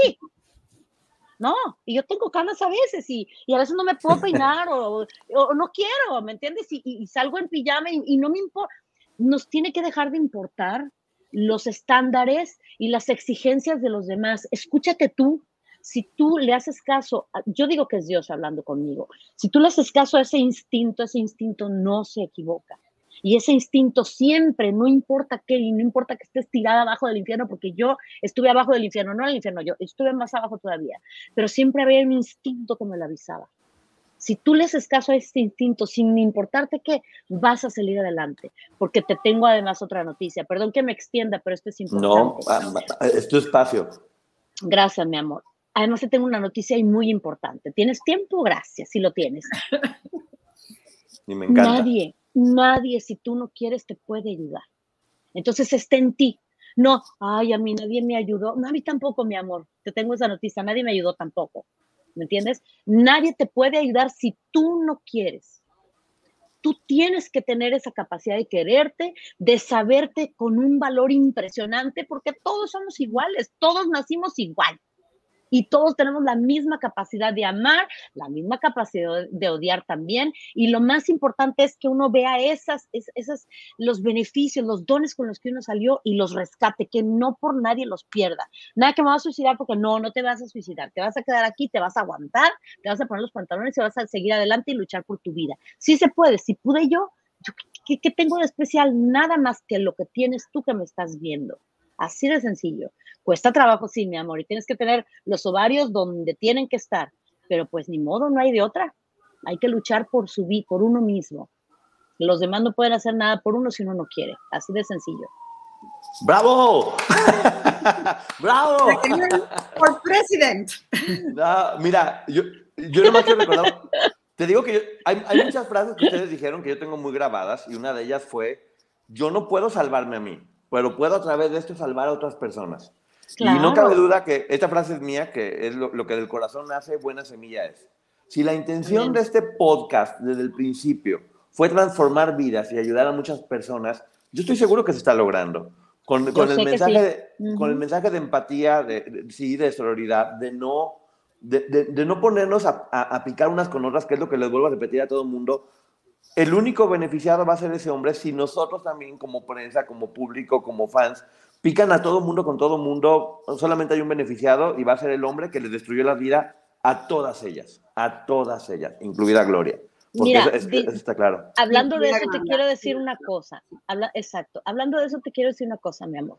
No, y yo tengo canas a veces y, a veces no me puedo peinar o, no quiero, ¿me entiendes? Y, salgo en pijama y, no me importa. Nos tiene que dejar de importar los estándares y las exigencias de los demás. Escúchate tú. Si tú le haces caso, yo digo que es Dios hablando conmigo, si tú le haces caso a ese instinto, ese instinto no se equivoca. Y ese instinto siempre, no importa qué, y no importa que estés tirada abajo del infierno, porque yo estuve abajo del infierno, no el infierno, yo estuve más abajo todavía, pero siempre había un instinto que me lo avisaba. Si tú le haces caso a este instinto, sin importarte qué, vas a salir adelante. Porque te tengo además otra noticia. Perdón que me extienda, pero esto es importante. No, ah, es tu espacio. Gracias, mi amor. Además, te tengo una noticia muy importante. ¿Tienes tiempo? Gracias, si lo tienes. Y me encanta. Nadie, Nadie, si tú no quieres, te puede ayudar. Entonces está en ti. No, ay, a mí nadie me ayudó. No, a mí tampoco, mi amor. Te tengo esa noticia. Nadie me ayudó tampoco. ¿Me entiendes? Nadie te puede ayudar si tú no quieres. Tú tienes que tener esa capacidad de quererte, de saberte con un valor impresionante, porque todos somos iguales, todos nacimos igual y todos tenemos la misma capacidad de amar, la misma capacidad de odiar también. Y lo más importante es que uno vea esas, esas, los beneficios, los dones con los que uno salió y los rescate, que no por nadie los pierda. Nada que me va a suicidar porque no, no te vas a suicidar. Te vas a quedar aquí, te vas a aguantar, te vas a poner los pantalones y vas a seguir adelante y luchar por tu vida. Sí se puede. Si pude yo, ¿qué, qué tengo de especial? Nada más que lo que tienes tú que me estás viendo. Así de sencillo. Cuesta trabajo, sí, mi amor, y tienes que tener los ovarios donde tienen que estar, pero pues ni modo, no hay de otra. Hay que luchar por su vida, por uno mismo. Los demás no pueden hacer nada por uno si uno no quiere. Así de sencillo. ¡Bravo! ¡Bravo! Por presidente. mira, yo, yo nomás quiero recordar. Te digo que hay, hay muchas frases que ustedes dijeron que yo tengo muy grabadas y una de ellas fue: Yo no puedo salvarme a mí, pero puedo a través de esto salvar a otras personas. Y no cabe duda que esta frase es mía, que es lo, que del corazón nace, buena semilla es. Si la intención de este podcast desde el principio fue transformar vidas y ayudar a muchas personas, yo estoy seguro que se está logrando. Con, con el, mensaje, sí. con el mensaje de empatía, de, de, sí, de sororidad, de no, de, de no ponernos a, a, a, picar unas con otras, que es lo que les vuelvo a repetir a todo el mundo. El único beneficiado va a ser ese hombre si nosotros también, como prensa, como público, como fans, pican a todo mundo con todo mundo. Solamente hay un beneficiado y va a ser el hombre que les destruyó la vida a todas ellas, a todas ellas, incluida Gloria. Porque Mira, eso, eso está claro. Hablando de eso, te quiero decir una cosa. Habla, exacto. Hablando de eso, te quiero decir una cosa, mi amor.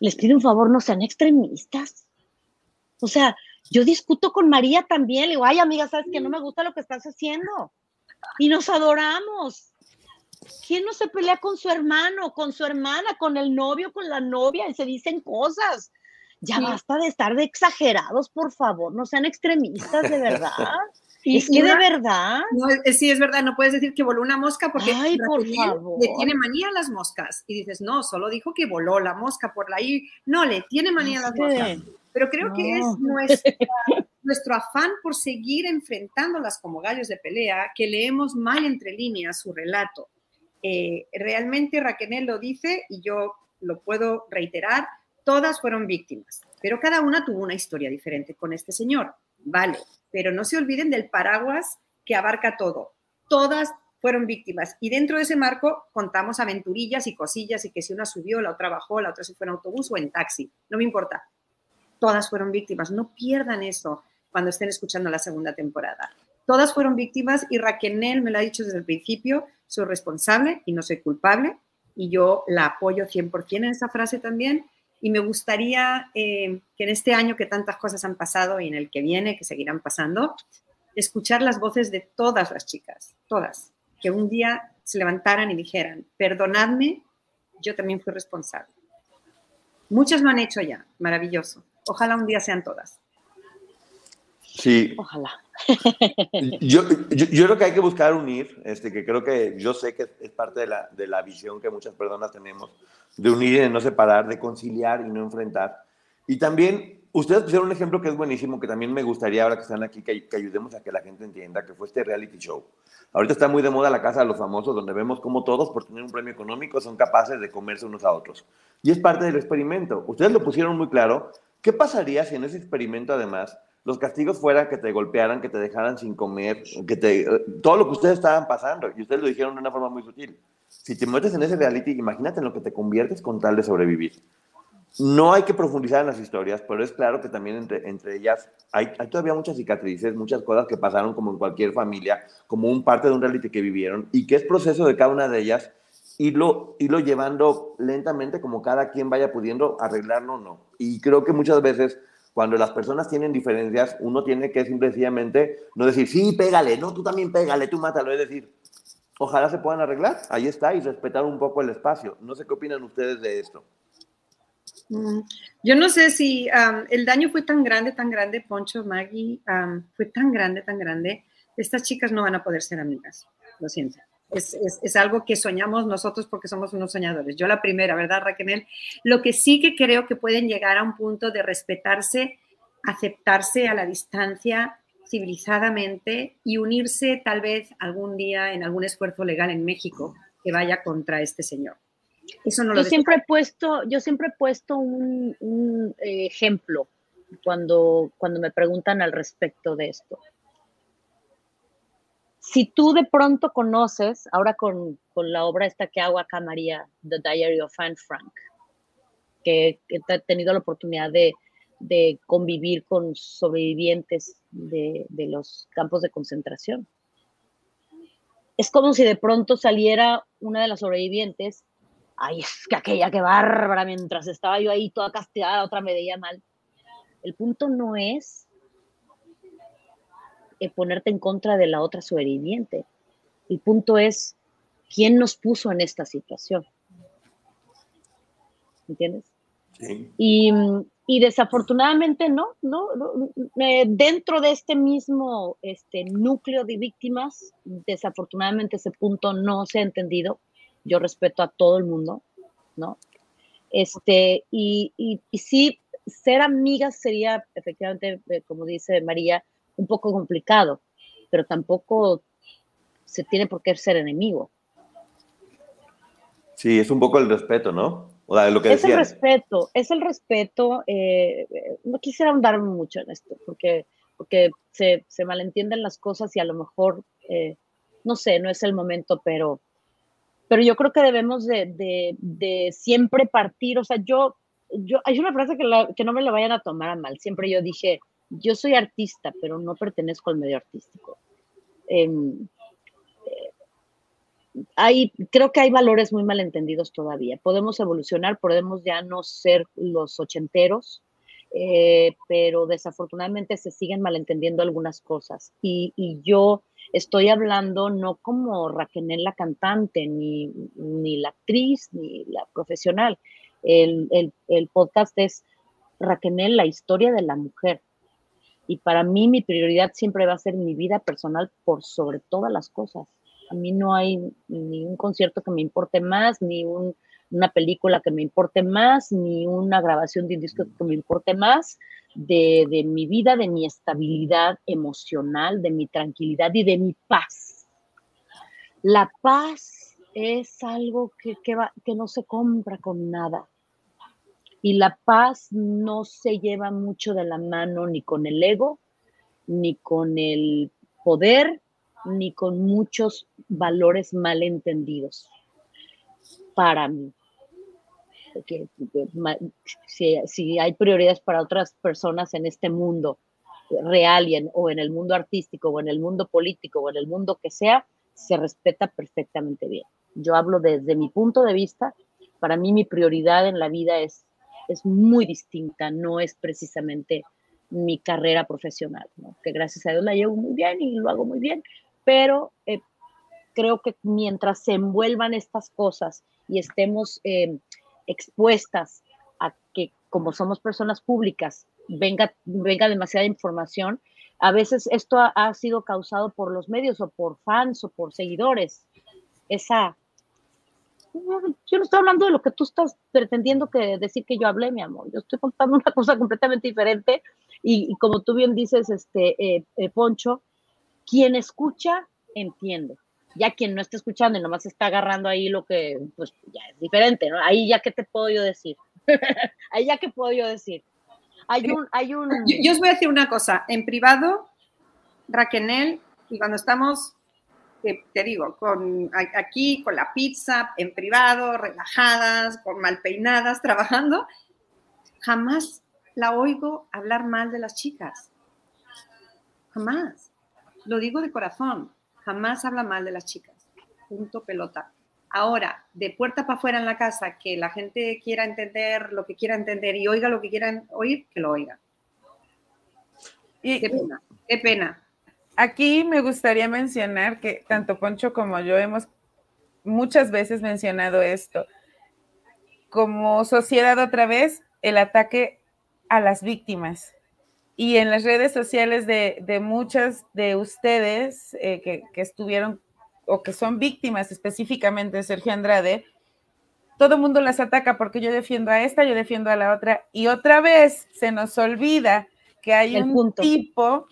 Les pido un favor, no sean extremistas. O sea, yo discuto con María también. Le digo, ay, amiga, sabes que no me gusta lo que estás haciendo. Y nos adoramos. ¿Quién no se pelea con su hermano, con su hermana, con el novio, con la novia y se dicen cosas? Ya sí. basta de estar de exagerados, por favor. No sean extremistas, de verdad. Y, es que de verdad. No, sí, es verdad, no puedes decir que voló una mosca porque Ay, por favor. le tiene manía a las moscas. Y dices, no, solo dijo que voló la mosca por ahí. No, le tiene manía a las moscas. Pero creo no. que es nuestra, nuestro afán por seguir enfrentándolas como gallos de pelea, que leemos mal entre líneas su relato. Eh, realmente Raquel lo dice y yo lo puedo reiterar, todas fueron víctimas, pero cada una tuvo una historia diferente con este señor. Vale, pero no se olviden del paraguas que abarca todo. Todas fueron víctimas y dentro de ese marco contamos aventurillas y cosillas y que si una subió, la otra bajó, la otra se fue en autobús o en taxi, no me importa. Todas fueron víctimas, no pierdan eso cuando estén escuchando la segunda temporada. Todas fueron víctimas y Raquel me lo ha dicho desde el principio, soy responsable y no soy culpable y yo la apoyo 100% en esa frase también y me gustaría eh, que en este año que tantas cosas han pasado y en el que viene, que seguirán pasando, escuchar las voces de todas las chicas, todas, que un día se levantaran y dijeran, perdonadme, yo también fui responsable. Muchas lo han hecho ya, maravilloso. Ojalá un día sean todas. Sí. Ojalá. Yo, yo, yo, creo que hay que buscar unir, este, que creo que yo sé que es parte de la, de la visión que muchas personas tenemos, de unir y de no separar, de conciliar y no enfrentar. Y también, ustedes pusieron un ejemplo que es buenísimo, que también me gustaría ahora que están aquí, que, ayudemos a que la gente entienda, que fue este reality show. Ahorita está muy de moda la casa de los famosos, donde vemos cómo todos, por tener un premio económico, son capaces de comerse unos a otros. Y es parte del experimento. Ustedes lo pusieron muy claro. ¿Qué pasaría si en ese experimento, además, los castigos fueran que te golpearan, que te dejaran sin comer, que te, todo lo que ustedes estaban pasando, y ustedes lo dijeron de una forma muy sutil. Si te metes en ese reality, imagínate en lo que te conviertes con tal de sobrevivir. No hay que profundizar en las historias, pero es claro que también entre, entre ellas hay, hay, todavía muchas cicatrices, muchas cosas que pasaron como en cualquier familia, como un parte de un reality que vivieron, y que es proceso de cada una de ellas irlo, irlo llevando lentamente como cada quien vaya pudiendo arreglarlo o no. Y creo que muchas veces cuando las personas tienen diferencias, uno tiene que simplemente no decir, sí, pégale, no, tú también pégale, tú mátalo, es decir, ojalá se puedan arreglar, ahí está, y respetar un poco el espacio. No sé qué opinan ustedes de esto. Mm, yo no sé si um, el daño fue tan grande, tan grande, Poncho, Maggie, um, fue tan grande, tan grande, estas chicas no van a poder ser amigas, lo siento. Es, es, es, algo que soñamos nosotros porque somos unos soñadores. Yo la primera, ¿verdad, Raquel? Lo que sí que creo que pueden llegar a un punto de respetarse, aceptarse a la distancia civilizadamente y unirse tal vez algún día en algún esfuerzo legal en México que vaya contra este señor. Eso no lo yo siempre he puesto, yo siempre he puesto un, un eh, ejemplo cuando, cuando me preguntan al respecto de esto si tú de pronto conoces, ahora con, con, la obra esta que hago acá, María, The Diary of Anne Frank, que, que he tenido la oportunidad de, de convivir con sobrevivientes de, de, los campos de concentración. Es como si de pronto saliera una de las sobrevivientes, ay, es que aquella que bárbara, mientras estaba yo ahí toda castigada, otra me veía mal. El punto no es eh, ponerte en contra de la otra sobreviviente. El punto es, ¿quién nos puso en esta situación? ¿Entiendes? Sí. Y, y, desafortunadamente no, no, no eh, dentro de este mismo este, núcleo de víctimas, desafortunadamente ese punto no se ha entendido. Yo respeto a todo el mundo, ¿no? Este, y, y, y sí, ser amigas sería efectivamente, eh, como dice María, un poco complicado, pero tampoco se tiene por qué ser enemigo. Sí, es un poco el respeto, ¿no? O sea, lo que es el respeto, es el respeto. Eh, no quisiera ahondar mucho en esto, porque, porque se, se, malentienden las cosas y a lo mejor, eh, no sé, no es el momento, pero, pero yo creo que debemos de, de, de siempre partir. O sea, yo, yo, hay una frase que, que no me la vayan a tomar a mal. Siempre yo dije, yo soy artista, pero no pertenezco al medio artístico. Em, hay, creo que hay valores muy malentendidos todavía. Podemos evolucionar, podemos ya no ser los ochenteros, eh, pero desafortunadamente se siguen malentendiendo algunas cosas. Y, yo estoy hablando no como Raquel la cantante, ni, ni, la actriz, ni la profesional. El, el, el podcast es Raquel, la historia de la mujer. Y para mí mi prioridad siempre va a ser mi vida personal por sobre todas las cosas. A mí no hay ni un concierto que me importe más, ni una película que me importe más, ni una grabación de un disco que me importe más de, mi vida, de mi estabilidad emocional, de mi tranquilidad y de mi paz. La paz es algo que, que no se compra con nada. Y la paz no se lleva mucho de la mano ni con el ego, ni con el poder, ni con muchos valores malentendidos para mí. Porque, si, hay prioridades para otras personas en este mundo real y o en el mundo artístico o en el mundo político o en el mundo que sea, se respeta perfectamente bien. Yo hablo desde mi punto de vista. Para mí mi prioridad en la vida es, es muy distinta, no es precisamente mi carrera profesional, que gracias a Dios la llevo muy bien y lo hago muy bien, pero eh, creo que mientras se envuelvan estas cosas y estemos eh, expuestas a que como somos personas públicas venga, venga demasiada información, a veces esto ha, sido causado por los medios o por fans o por seguidores. Esa... Yo no estoy hablando de lo que tú estás pretendiendo que decir que yo hablé, mi amor. Yo estoy contando una cosa completamente diferente y, como tú bien dices, este, eh, Poncho, quien escucha, entiende. Ya quien no está escuchando y nomás está agarrando ahí lo que, pues ya es diferente, ¿no? Ahí ya que te puedo yo decir. ahí ya que puedo yo decir. Hay un, hay un... Yo, os voy a decir una cosa. En privado, Raquel, y cuando estamos, te, digo, con, aquí con la pizza, en privado, relajadas, con mal peinadas, trabajando, jamás la oigo hablar mal de las chicas. Jamás. Lo digo de corazón, jamás habla mal de las chicas. Punto pelota. Ahora, de puerta para afuera en la casa, que la gente quiera entender lo que quiera entender y oiga lo que quieran oír, que lo oiga. qué pena, qué pena. Aquí me gustaría mencionar que tanto Poncho como yo hemos muchas veces mencionado esto. Como sociedad otra vez, el ataque a las víctimas y en las redes sociales de, muchas de ustedes eh, que, estuvieron o que son víctimas específicamente de Sergio Andrade, todo el mundo las ataca porque yo defiendo a esta, yo defiendo a la otra, y otra vez se nos olvida que hay un tipo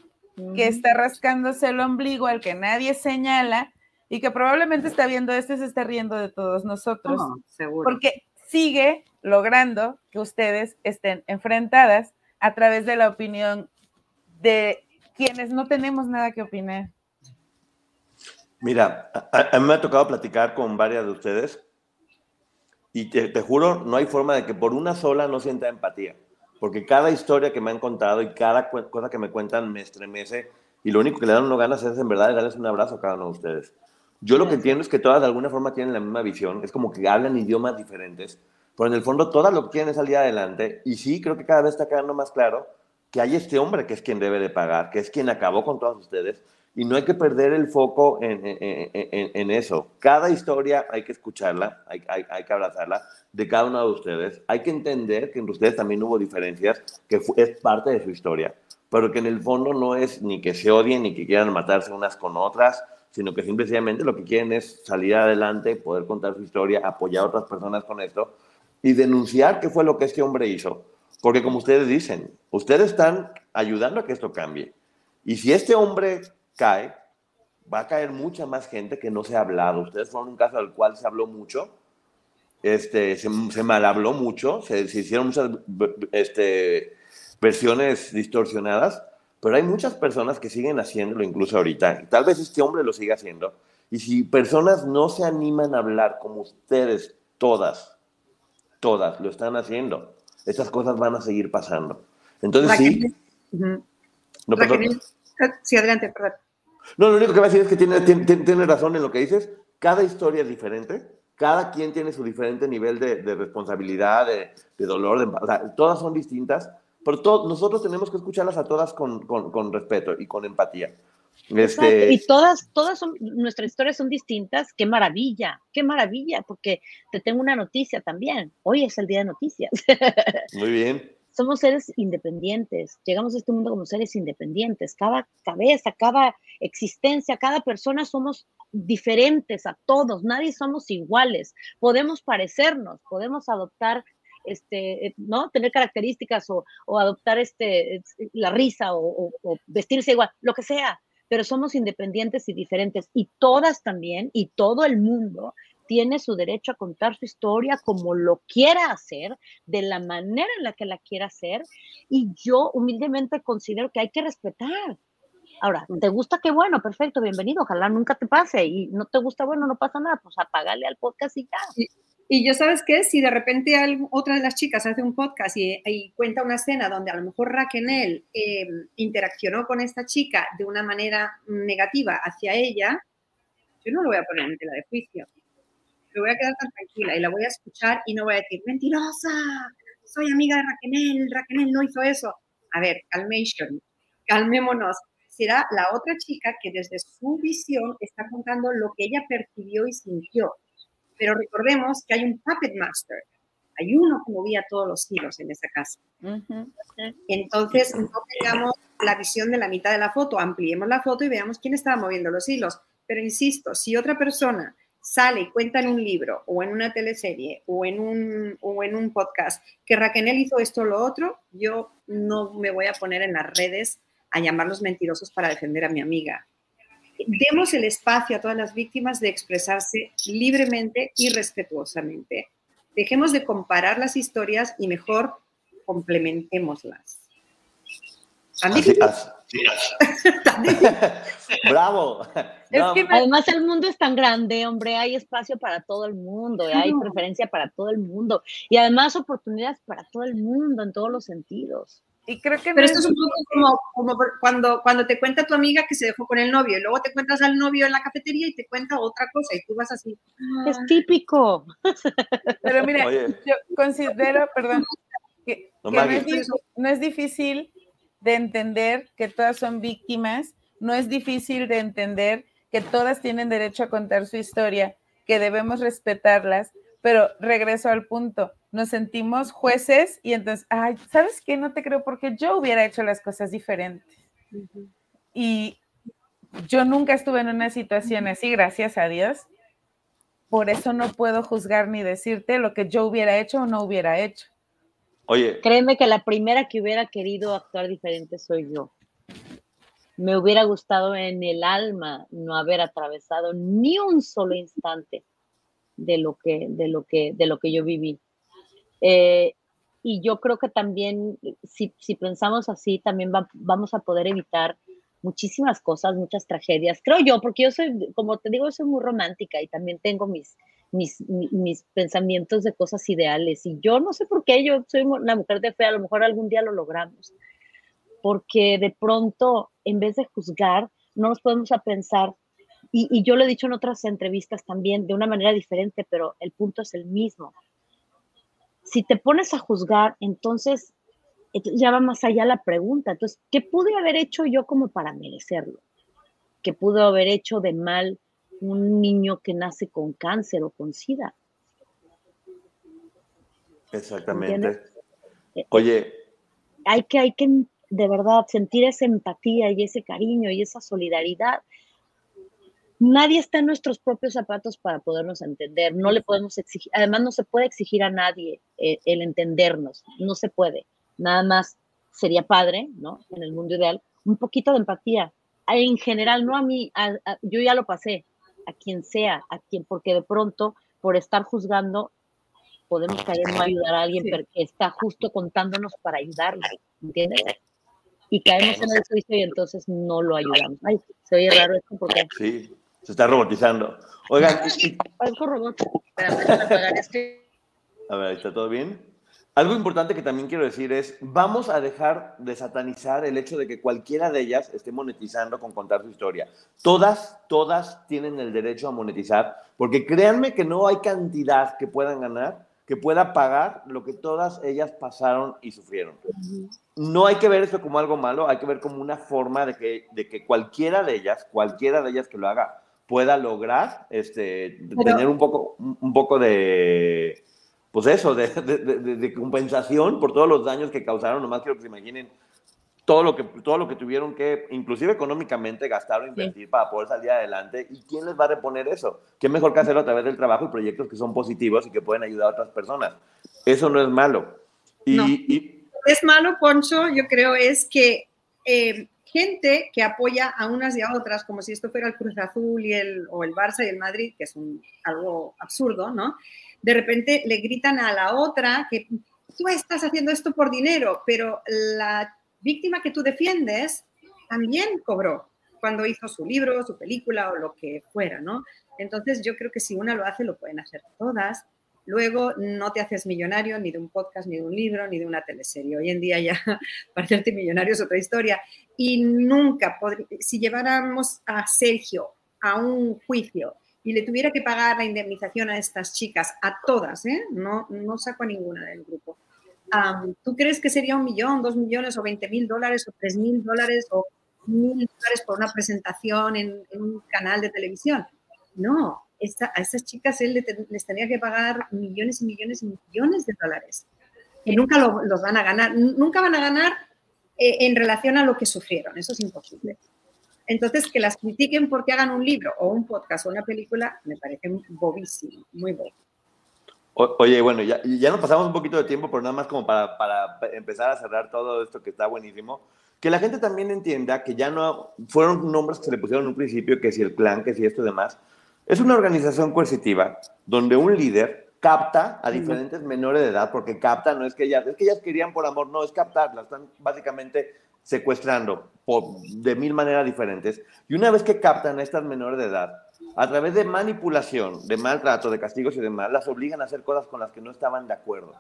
que está rascándose el ombligo al que nadie señala y que probablemente está viendo esto y se está riendo de todos nosotros. Porque sigue logrando que ustedes estén enfrentadas a través de la opinión de quienes no tenemos nada que opinar. Mira, a, mí me ha tocado platicar con varias de ustedes y te, juro, no hay forma de que por una sola no sienta empatía, porque cada historia que me han contado y cada cosa que me cuentan me estremece y lo único que le dan uno ganas es en verdad darles un abrazo a cada uno de ustedes. Yo lo que entiendo es que todas de alguna forma tienen la misma visión, es como que hablan idiomas diferentes, pero en el fondo todas lo que quieren es salir adelante. Y sí, creo que cada vez está quedando más claro que hay este hombre que es quien debe de pagar, que es quien acabó con todos ustedes. Y no hay que perder el foco en, en, en, eso. Cada historia hay que escucharla, hay, hay, hay, que abrazarla de cada uno de ustedes. Hay que entender que entre ustedes también hubo diferencias, que es parte de su historia, pero que en el fondo no es ni que se odien ni que quieran matarse unas con otras, sino que simplemente lo que quieren es salir adelante, poder contar su historia, apoyar a otras personas con esto y denunciar qué fue lo que este hombre hizo. Porque como ustedes dicen, ustedes están ayudando a que esto cambie. Y si este hombre cae, va a caer mucha más gente que no se ha hablado. Ustedes fueron un caso del cual se habló mucho, este, se, se mal habló mucho, se, se hicieron muchas este, versiones distorsionadas, pero hay muchas personas que siguen haciéndolo incluso ahorita. Tal vez este hombre lo siga haciendo. Y si personas no se animan a hablar como ustedes, todas, todas lo están haciendo, esas cosas van a seguir pasando. Entonces sí. no, sí, adelante, perdón. No, lo único que voy a decir es que tiene, tiene, razón en lo que dices. Cada historia es diferente. Cada quien tiene su diferente nivel de, responsabilidad, de, dolor. De, o sea, todas son distintas, pero nosotros tenemos que escucharlas a todas con, con, con respeto y con empatía. Este... Y todas, todas son, nuestras historias son distintas. Qué maravilla, qué maravilla, porque te tengo una noticia también. Hoy es el día de noticias. Muy bien somos seres independientes, llegamos a este mundo como seres independientes, cada cabeza, cada existencia, cada persona somos diferentes a todos, nadie somos iguales, podemos parecernos, podemos adoptar este, ¿no? Tener características o, adoptar este, la risa o, vestirse igual, lo que sea, pero somos independientes y diferentes y todas también y todo el mundo tiene su derecho a contar su historia como lo quiera hacer, de la manera en la que la quiera hacer, y yo humildemente considero que hay que respetar. Ahora, ¿te gusta? Qué bueno, perfecto, bienvenido, ojalá nunca te pase, y no te gusta, bueno, no pasa nada, pues apagale al podcast y ya. Y, yo, ¿sabes qué? Si de repente otra de las chicas hace un podcast y, cuenta una escena donde a lo mejor Raquel eh, interaccionó con esta chica de una manera negativa hacia ella, yo no lo voy a poner en tela de juicio me voy a quedar tan tranquila y la voy a escuchar y no voy a decir, mentirosa, soy amiga de Raquel, Raquel no hizo eso. A ver, calmation, calmémonos. Será la otra chica que desde su visión está contando lo que ella percibió y sintió. Pero recordemos que hay un puppet master, hay uno que movía todos los hilos en esa casa. Entonces, no tengamos la visión de la mitad de la foto, ampliemos la foto y veamos quién estaba moviendo los hilos. Pero insisto, si otra persona sale y cuenta en un libro o en una teleserie o en un, o en un podcast que Raquel hizo esto o lo otro, yo no me voy a poner en las redes a llamarlos mentirosos para defender a mi amiga. Demos el espacio a todas las víctimas de expresarse libremente y respetuosamente. Dejemos de comparar las historias y mejor complementémoslas. Bravo. Además, el mundo es tan grande, hombre, hay espacio para todo el mundo, hay preferencia para todo el mundo y además oportunidades para todo el mundo en todos los sentidos. Y creo que Pero esto es un poco como, cuando, cuando te cuenta tu amiga que se dejó con el novio y luego te cuentas al novio en la cafetería y te cuenta otra cosa y tú vas así. Es típico. Pero mira, yo considero, perdón, que, no es difícil de entender que todas son víctimas, no es difícil de entender que todas tienen derecho a contar su historia, que debemos respetarlas, pero regreso al punto, nos sentimos jueces y entonces, ay, ¿sabes qué? No te creo porque yo hubiera hecho las cosas diferentes. Y yo nunca estuve en una situación así, gracias a Dios. Por eso no puedo juzgar ni decirte lo que yo hubiera hecho o no hubiera hecho. Créeme que la primera que hubiera querido actuar diferente soy yo. Me hubiera gustado en el alma no haber atravesado ni un solo instante de lo que, de lo que, de lo que yo viví. Eh, y yo creo que también, si, si pensamos así, también vamos a poder evitar muchísimas cosas, muchas tragedias. Creo yo, porque yo soy, como te digo, soy muy romántica y también tengo mis, mis, mis, pensamientos de cosas ideales. Y yo no sé por qué, yo soy una mujer de fe, a lo mejor algún día lo logramos. Porque de pronto, en vez de juzgar, no nos podemos a pensar, y, yo lo he dicho en otras entrevistas también, de una manera diferente, pero el punto es el mismo. Si te pones a juzgar, entonces ya va más allá la pregunta. Entonces, ¿qué pude haber hecho yo como para merecerlo? ¿Qué pude haber hecho de mal un niño que nace con cáncer o con SIDA. Exactamente. Oye. Hay que, hay que de verdad sentir esa empatía y ese cariño y esa solidaridad. Nadie está en nuestros propios zapatos para podernos entender. No le podemos exigir, además no se puede exigir a nadie eh, el entendernos. No se puede. Nada más sería padre, ¿no? En el mundo ideal, un poquito de empatía, en general, no a mí, yo ya lo pasé, a quien sea, a quien, porque de pronto, por estar juzgando, podemos caer no ayudar a alguien que está justo contándonos para ayudarlo, ¿entiendes? Y caemos en el juicio y entonces no lo ayudamos. Ay, se oye raro esto porque... Sí, se está robotizando. Oigan... robot. Espérame, este. A ver, ¿está todo bien? Algo importante que también quiero decir es, vamos a dejar de satanizar el hecho de que cualquiera de ellas esté monetizando con contar su historia. Todas, todas tienen el derecho a monetizar, porque créanme que no hay cantidad que puedan ganar que pueda pagar lo que todas ellas pasaron y sufrieron. No hay que ver esto como algo malo, hay que ver como una forma de que, de que cualquiera de ellas, cualquiera de ellas que lo haga, pueda lograr este, tener un poco, un poco de, pues eso, de, de, compensación por todos los daños que causaron. Nomás quiero que se imaginen todo lo que, todo lo que tuvieron que, inclusive económicamente, gastar o invertir para poder salir adelante. ¿Y quién les va a reponer eso? ¿Qué mejor que hacerlo a través del trabajo y proyectos que son positivos y que pueden ayudar a otras personas? Eso no es malo. Y, Es malo, Poncho, yo creo, es que eh, gente que apoya a unas y a otras, como si esto fuera el Cruz Azul y el, o el Barça y el Madrid, que es un, algo absurdo, ¿no? De repente le gritan a la otra que tú estás haciendo esto por dinero, pero la víctima que tú defiendes también cobró cuando hizo su libro, su película o lo que fuera, ¿no? Entonces yo creo que si una lo hace, lo pueden hacer todas. Luego no te haces millonario ni de un podcast, ni de un libro, ni de una teleserie. Hoy en día ya para hacerte millonario es otra historia. Y nunca, si lleváramos a Sergio a un juicio y le tuviera que pagar la indemnización a estas chicas, a todas, ¿eh? no, no saco a ninguna del grupo, ¿tú crees que sería un millón, dos millones o veinte mil dólares o tres mil dólares o mil dólares por una presentación en, un canal de televisión? No, a esas chicas él les tenía que pagar millones y millones y millones de dólares, que nunca los van a ganar, nunca van a ganar eh, en relación a lo que sufrieron, eso es imposible. Entonces, que las critiquen porque hagan un libro o un podcast o una película, me parece bobísimo, muy bobo oye, bueno, ya, ya nos pasamos un poquito de tiempo, pero nada más como para, para empezar a cerrar todo esto que está buenísimo. Que la gente también entienda que ya no fueron nombres que se le pusieron en un principio, que si el clan, que si esto y demás. Es una organización coercitiva donde un líder capta a diferentes menores de edad, porque capta, no es que ellas, es que ellas querían por amor, no, es captar, las están básicamente secuestrando por, de mil maneras diferentes. Y una vez que captan a estas menores de edad, a través de manipulación, de maltrato, de castigos y demás, las obligan a hacer cosas con las que no estaban de acuerdo.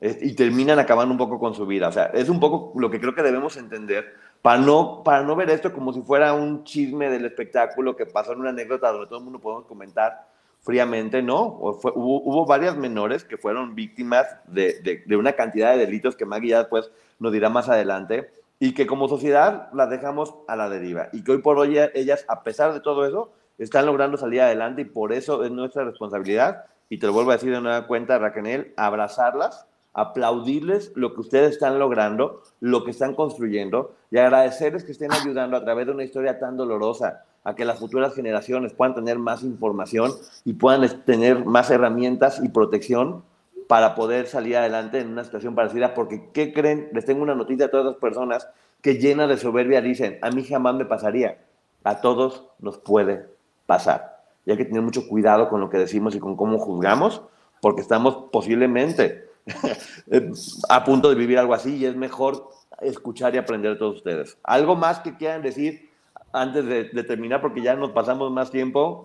Y terminan acabando un poco con su vida. O sea, es un poco lo que creo que debemos entender para no, para no ver esto como si fuera un chisme del espectáculo que pasó en una anécdota donde todo el mundo podemos comentar fríamente, ¿no? hubo, hubo, varias menores que fueron víctimas de, de, de, una cantidad de delitos que Maggie ya después nos dirá más adelante y que como sociedad las dejamos a la deriva. Y que hoy por hoy ellas, a pesar de todo eso, están logrando salir adelante y por eso es nuestra responsabilidad, y te lo vuelvo a decir de nueva cuenta, Raquel, abrazarlas, aplaudirles lo que ustedes están logrando, lo que están construyendo y agradecerles que estén ayudando a través de una historia tan dolorosa a que las futuras generaciones puedan tener más información y puedan tener más herramientas y protección para poder salir adelante en una situación parecida, porque ¿qué creen? Les tengo una noticia a todas las personas que llena de soberbia dicen, a mí jamás me pasaría, a todos nos puede pasar. Y hay que tener mucho cuidado con lo que decimos y con cómo juzgamos, porque estamos posiblemente a punto de vivir algo así y es mejor escuchar y aprender de todos ustedes. ¿Algo más que quieran decir antes de, de terminar, porque ya nos pasamos más tiempo?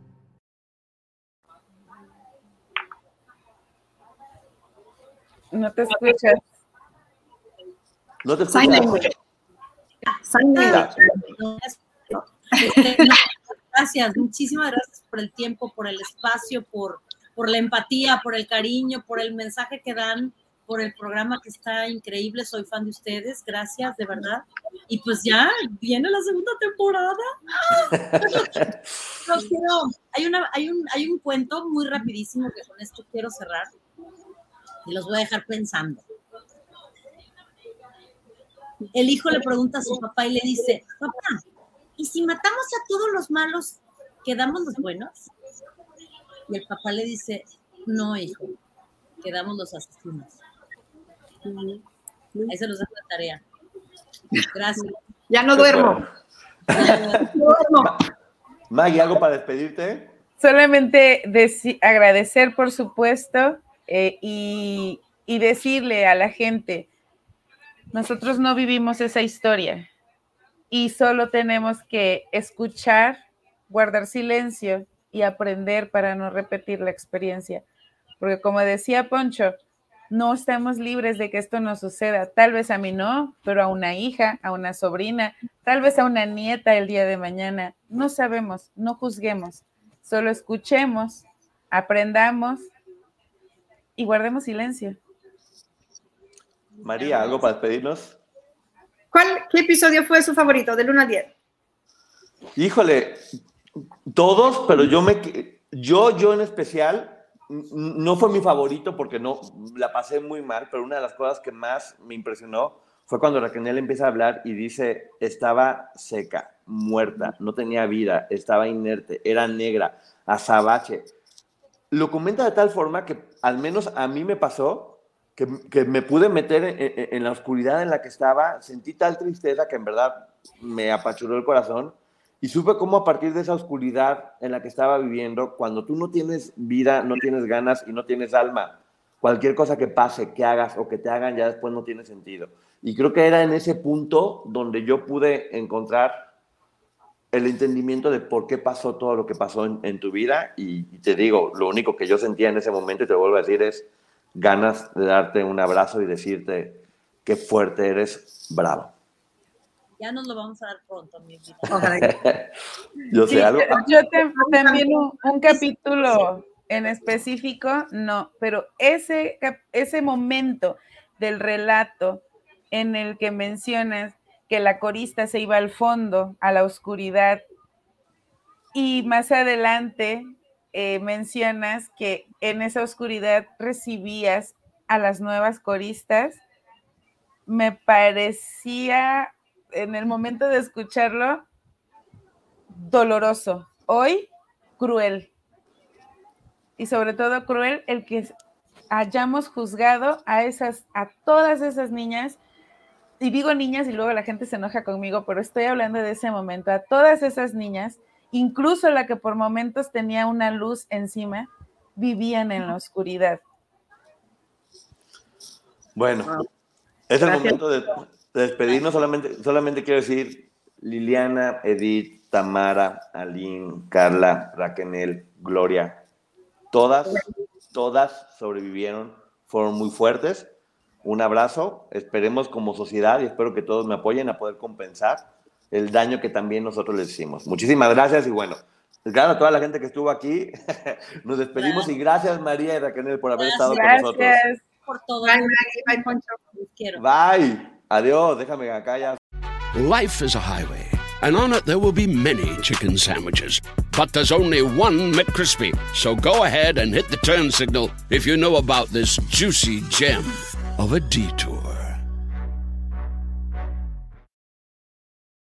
No te escuchas. No te escuchas. Gracias, muchísimas gracias por el tiempo, por el espacio, por, por la empatía, por el cariño, por el mensaje que dan, por el programa que está increíble. Soy fan de ustedes. Gracias, de verdad. Y pues ya viene la segunda temporada. Los quiero. Hay, una, hay, un, hay un cuento muy rapidísimo que con esto quiero cerrar y los voy a dejar pensando. El hijo le pregunta a su papá y le dice, papá, ¿y si matamos a todos los malos, quedamos los buenos? Y el papá le dice, no, hijo, quedamos los asesinos. Ahí se los dejo la tarea. Gracias. Ya no duermo. Maggie, ¿algo para despedirte? Solamente agradecer, por supuesto, eh, y, y decirle a la gente, nosotros no vivimos esa historia y solo tenemos que escuchar, guardar silencio y aprender para no repetir la experiencia. Porque como decía Poncho, no estamos libres de que esto nos suceda. Tal vez a mí no, pero a una hija, a una sobrina, tal vez a una nieta el día de mañana. No sabemos, no juzguemos, solo escuchemos, aprendamos y guardemos silencio. María, ¿algo para despedirnos? ¿Cuál, ¿Qué episodio fue su favorito, del 1 al 10? Híjole, todos, pero yo me yo yo en especial no fue mi favorito porque no la pasé muy mal, pero una de las cosas que más me impresionó fue cuando Raquel empieza a hablar y dice, estaba seca, muerta, no tenía vida, estaba inerte, era negra, azabache. Lo comenta de tal forma que al menos a mí me pasó que, que me pude meter en, en, la oscuridad en la que estaba, sentí tal tristeza que en verdad me apachuró el corazón y supe cómo a partir de esa oscuridad en la que estaba viviendo, cuando tú no tienes vida, no tienes ganas y no tienes alma, cualquier cosa que pase, que hagas o que te hagan ya después no tiene sentido. Y creo que era en ese punto donde yo pude encontrar el entendimiento de por qué pasó todo lo que pasó en, tu vida. Y, te digo, lo único que yo sentía en ese momento, y te vuelvo a decir, es ganas de darte un abrazo y decirte qué fuerte eres, bravo. Ya nos lo vamos a dar pronto, mi vida. yo sé algo. Yo también un, capítulo en específico, no, pero ese, ese momento del relato en el que mencionas que la corista se iba al fondo, a la oscuridad, y más adelante eh, mencionas que en esa oscuridad recibías a las nuevas coristas, me parecía en el momento de escucharlo, doloroso. Hoy, cruel. Y sobre todo cruel el que hayamos juzgado a esas, a todas esas niñas, y digo niñas y luego la gente se enoja conmigo, pero estoy hablando de ese momento, a todas esas niñas, incluso la que por momentos tenía una luz encima, vivían en la oscuridad. Bueno, es el momento de, despedirnos, solamente, solamente quiero decir Liliana, Edith, Tamara, Aline, Carla, Raquel, Gloria, todas, todas sobrevivieron, fueron muy fuertes. Un abrazo, esperemos como sociedad y espero que todos me apoyen a poder compensar el daño que también nosotros les hicimos. Muchísimas gracias y bueno, gracias a toda la gente que estuvo aquí. Nos despedimos y gracias María y Raquel por haber estado con nosotros. Gracias por todo. Bye, Bye, Poncho. Bye. Adiós, déjame acá ya. Life is a highway, and on it there will be many chicken sandwiches. But there's only one McCrispy. So go ahead and hit the turn signal if you know about this juicy gem of a detour.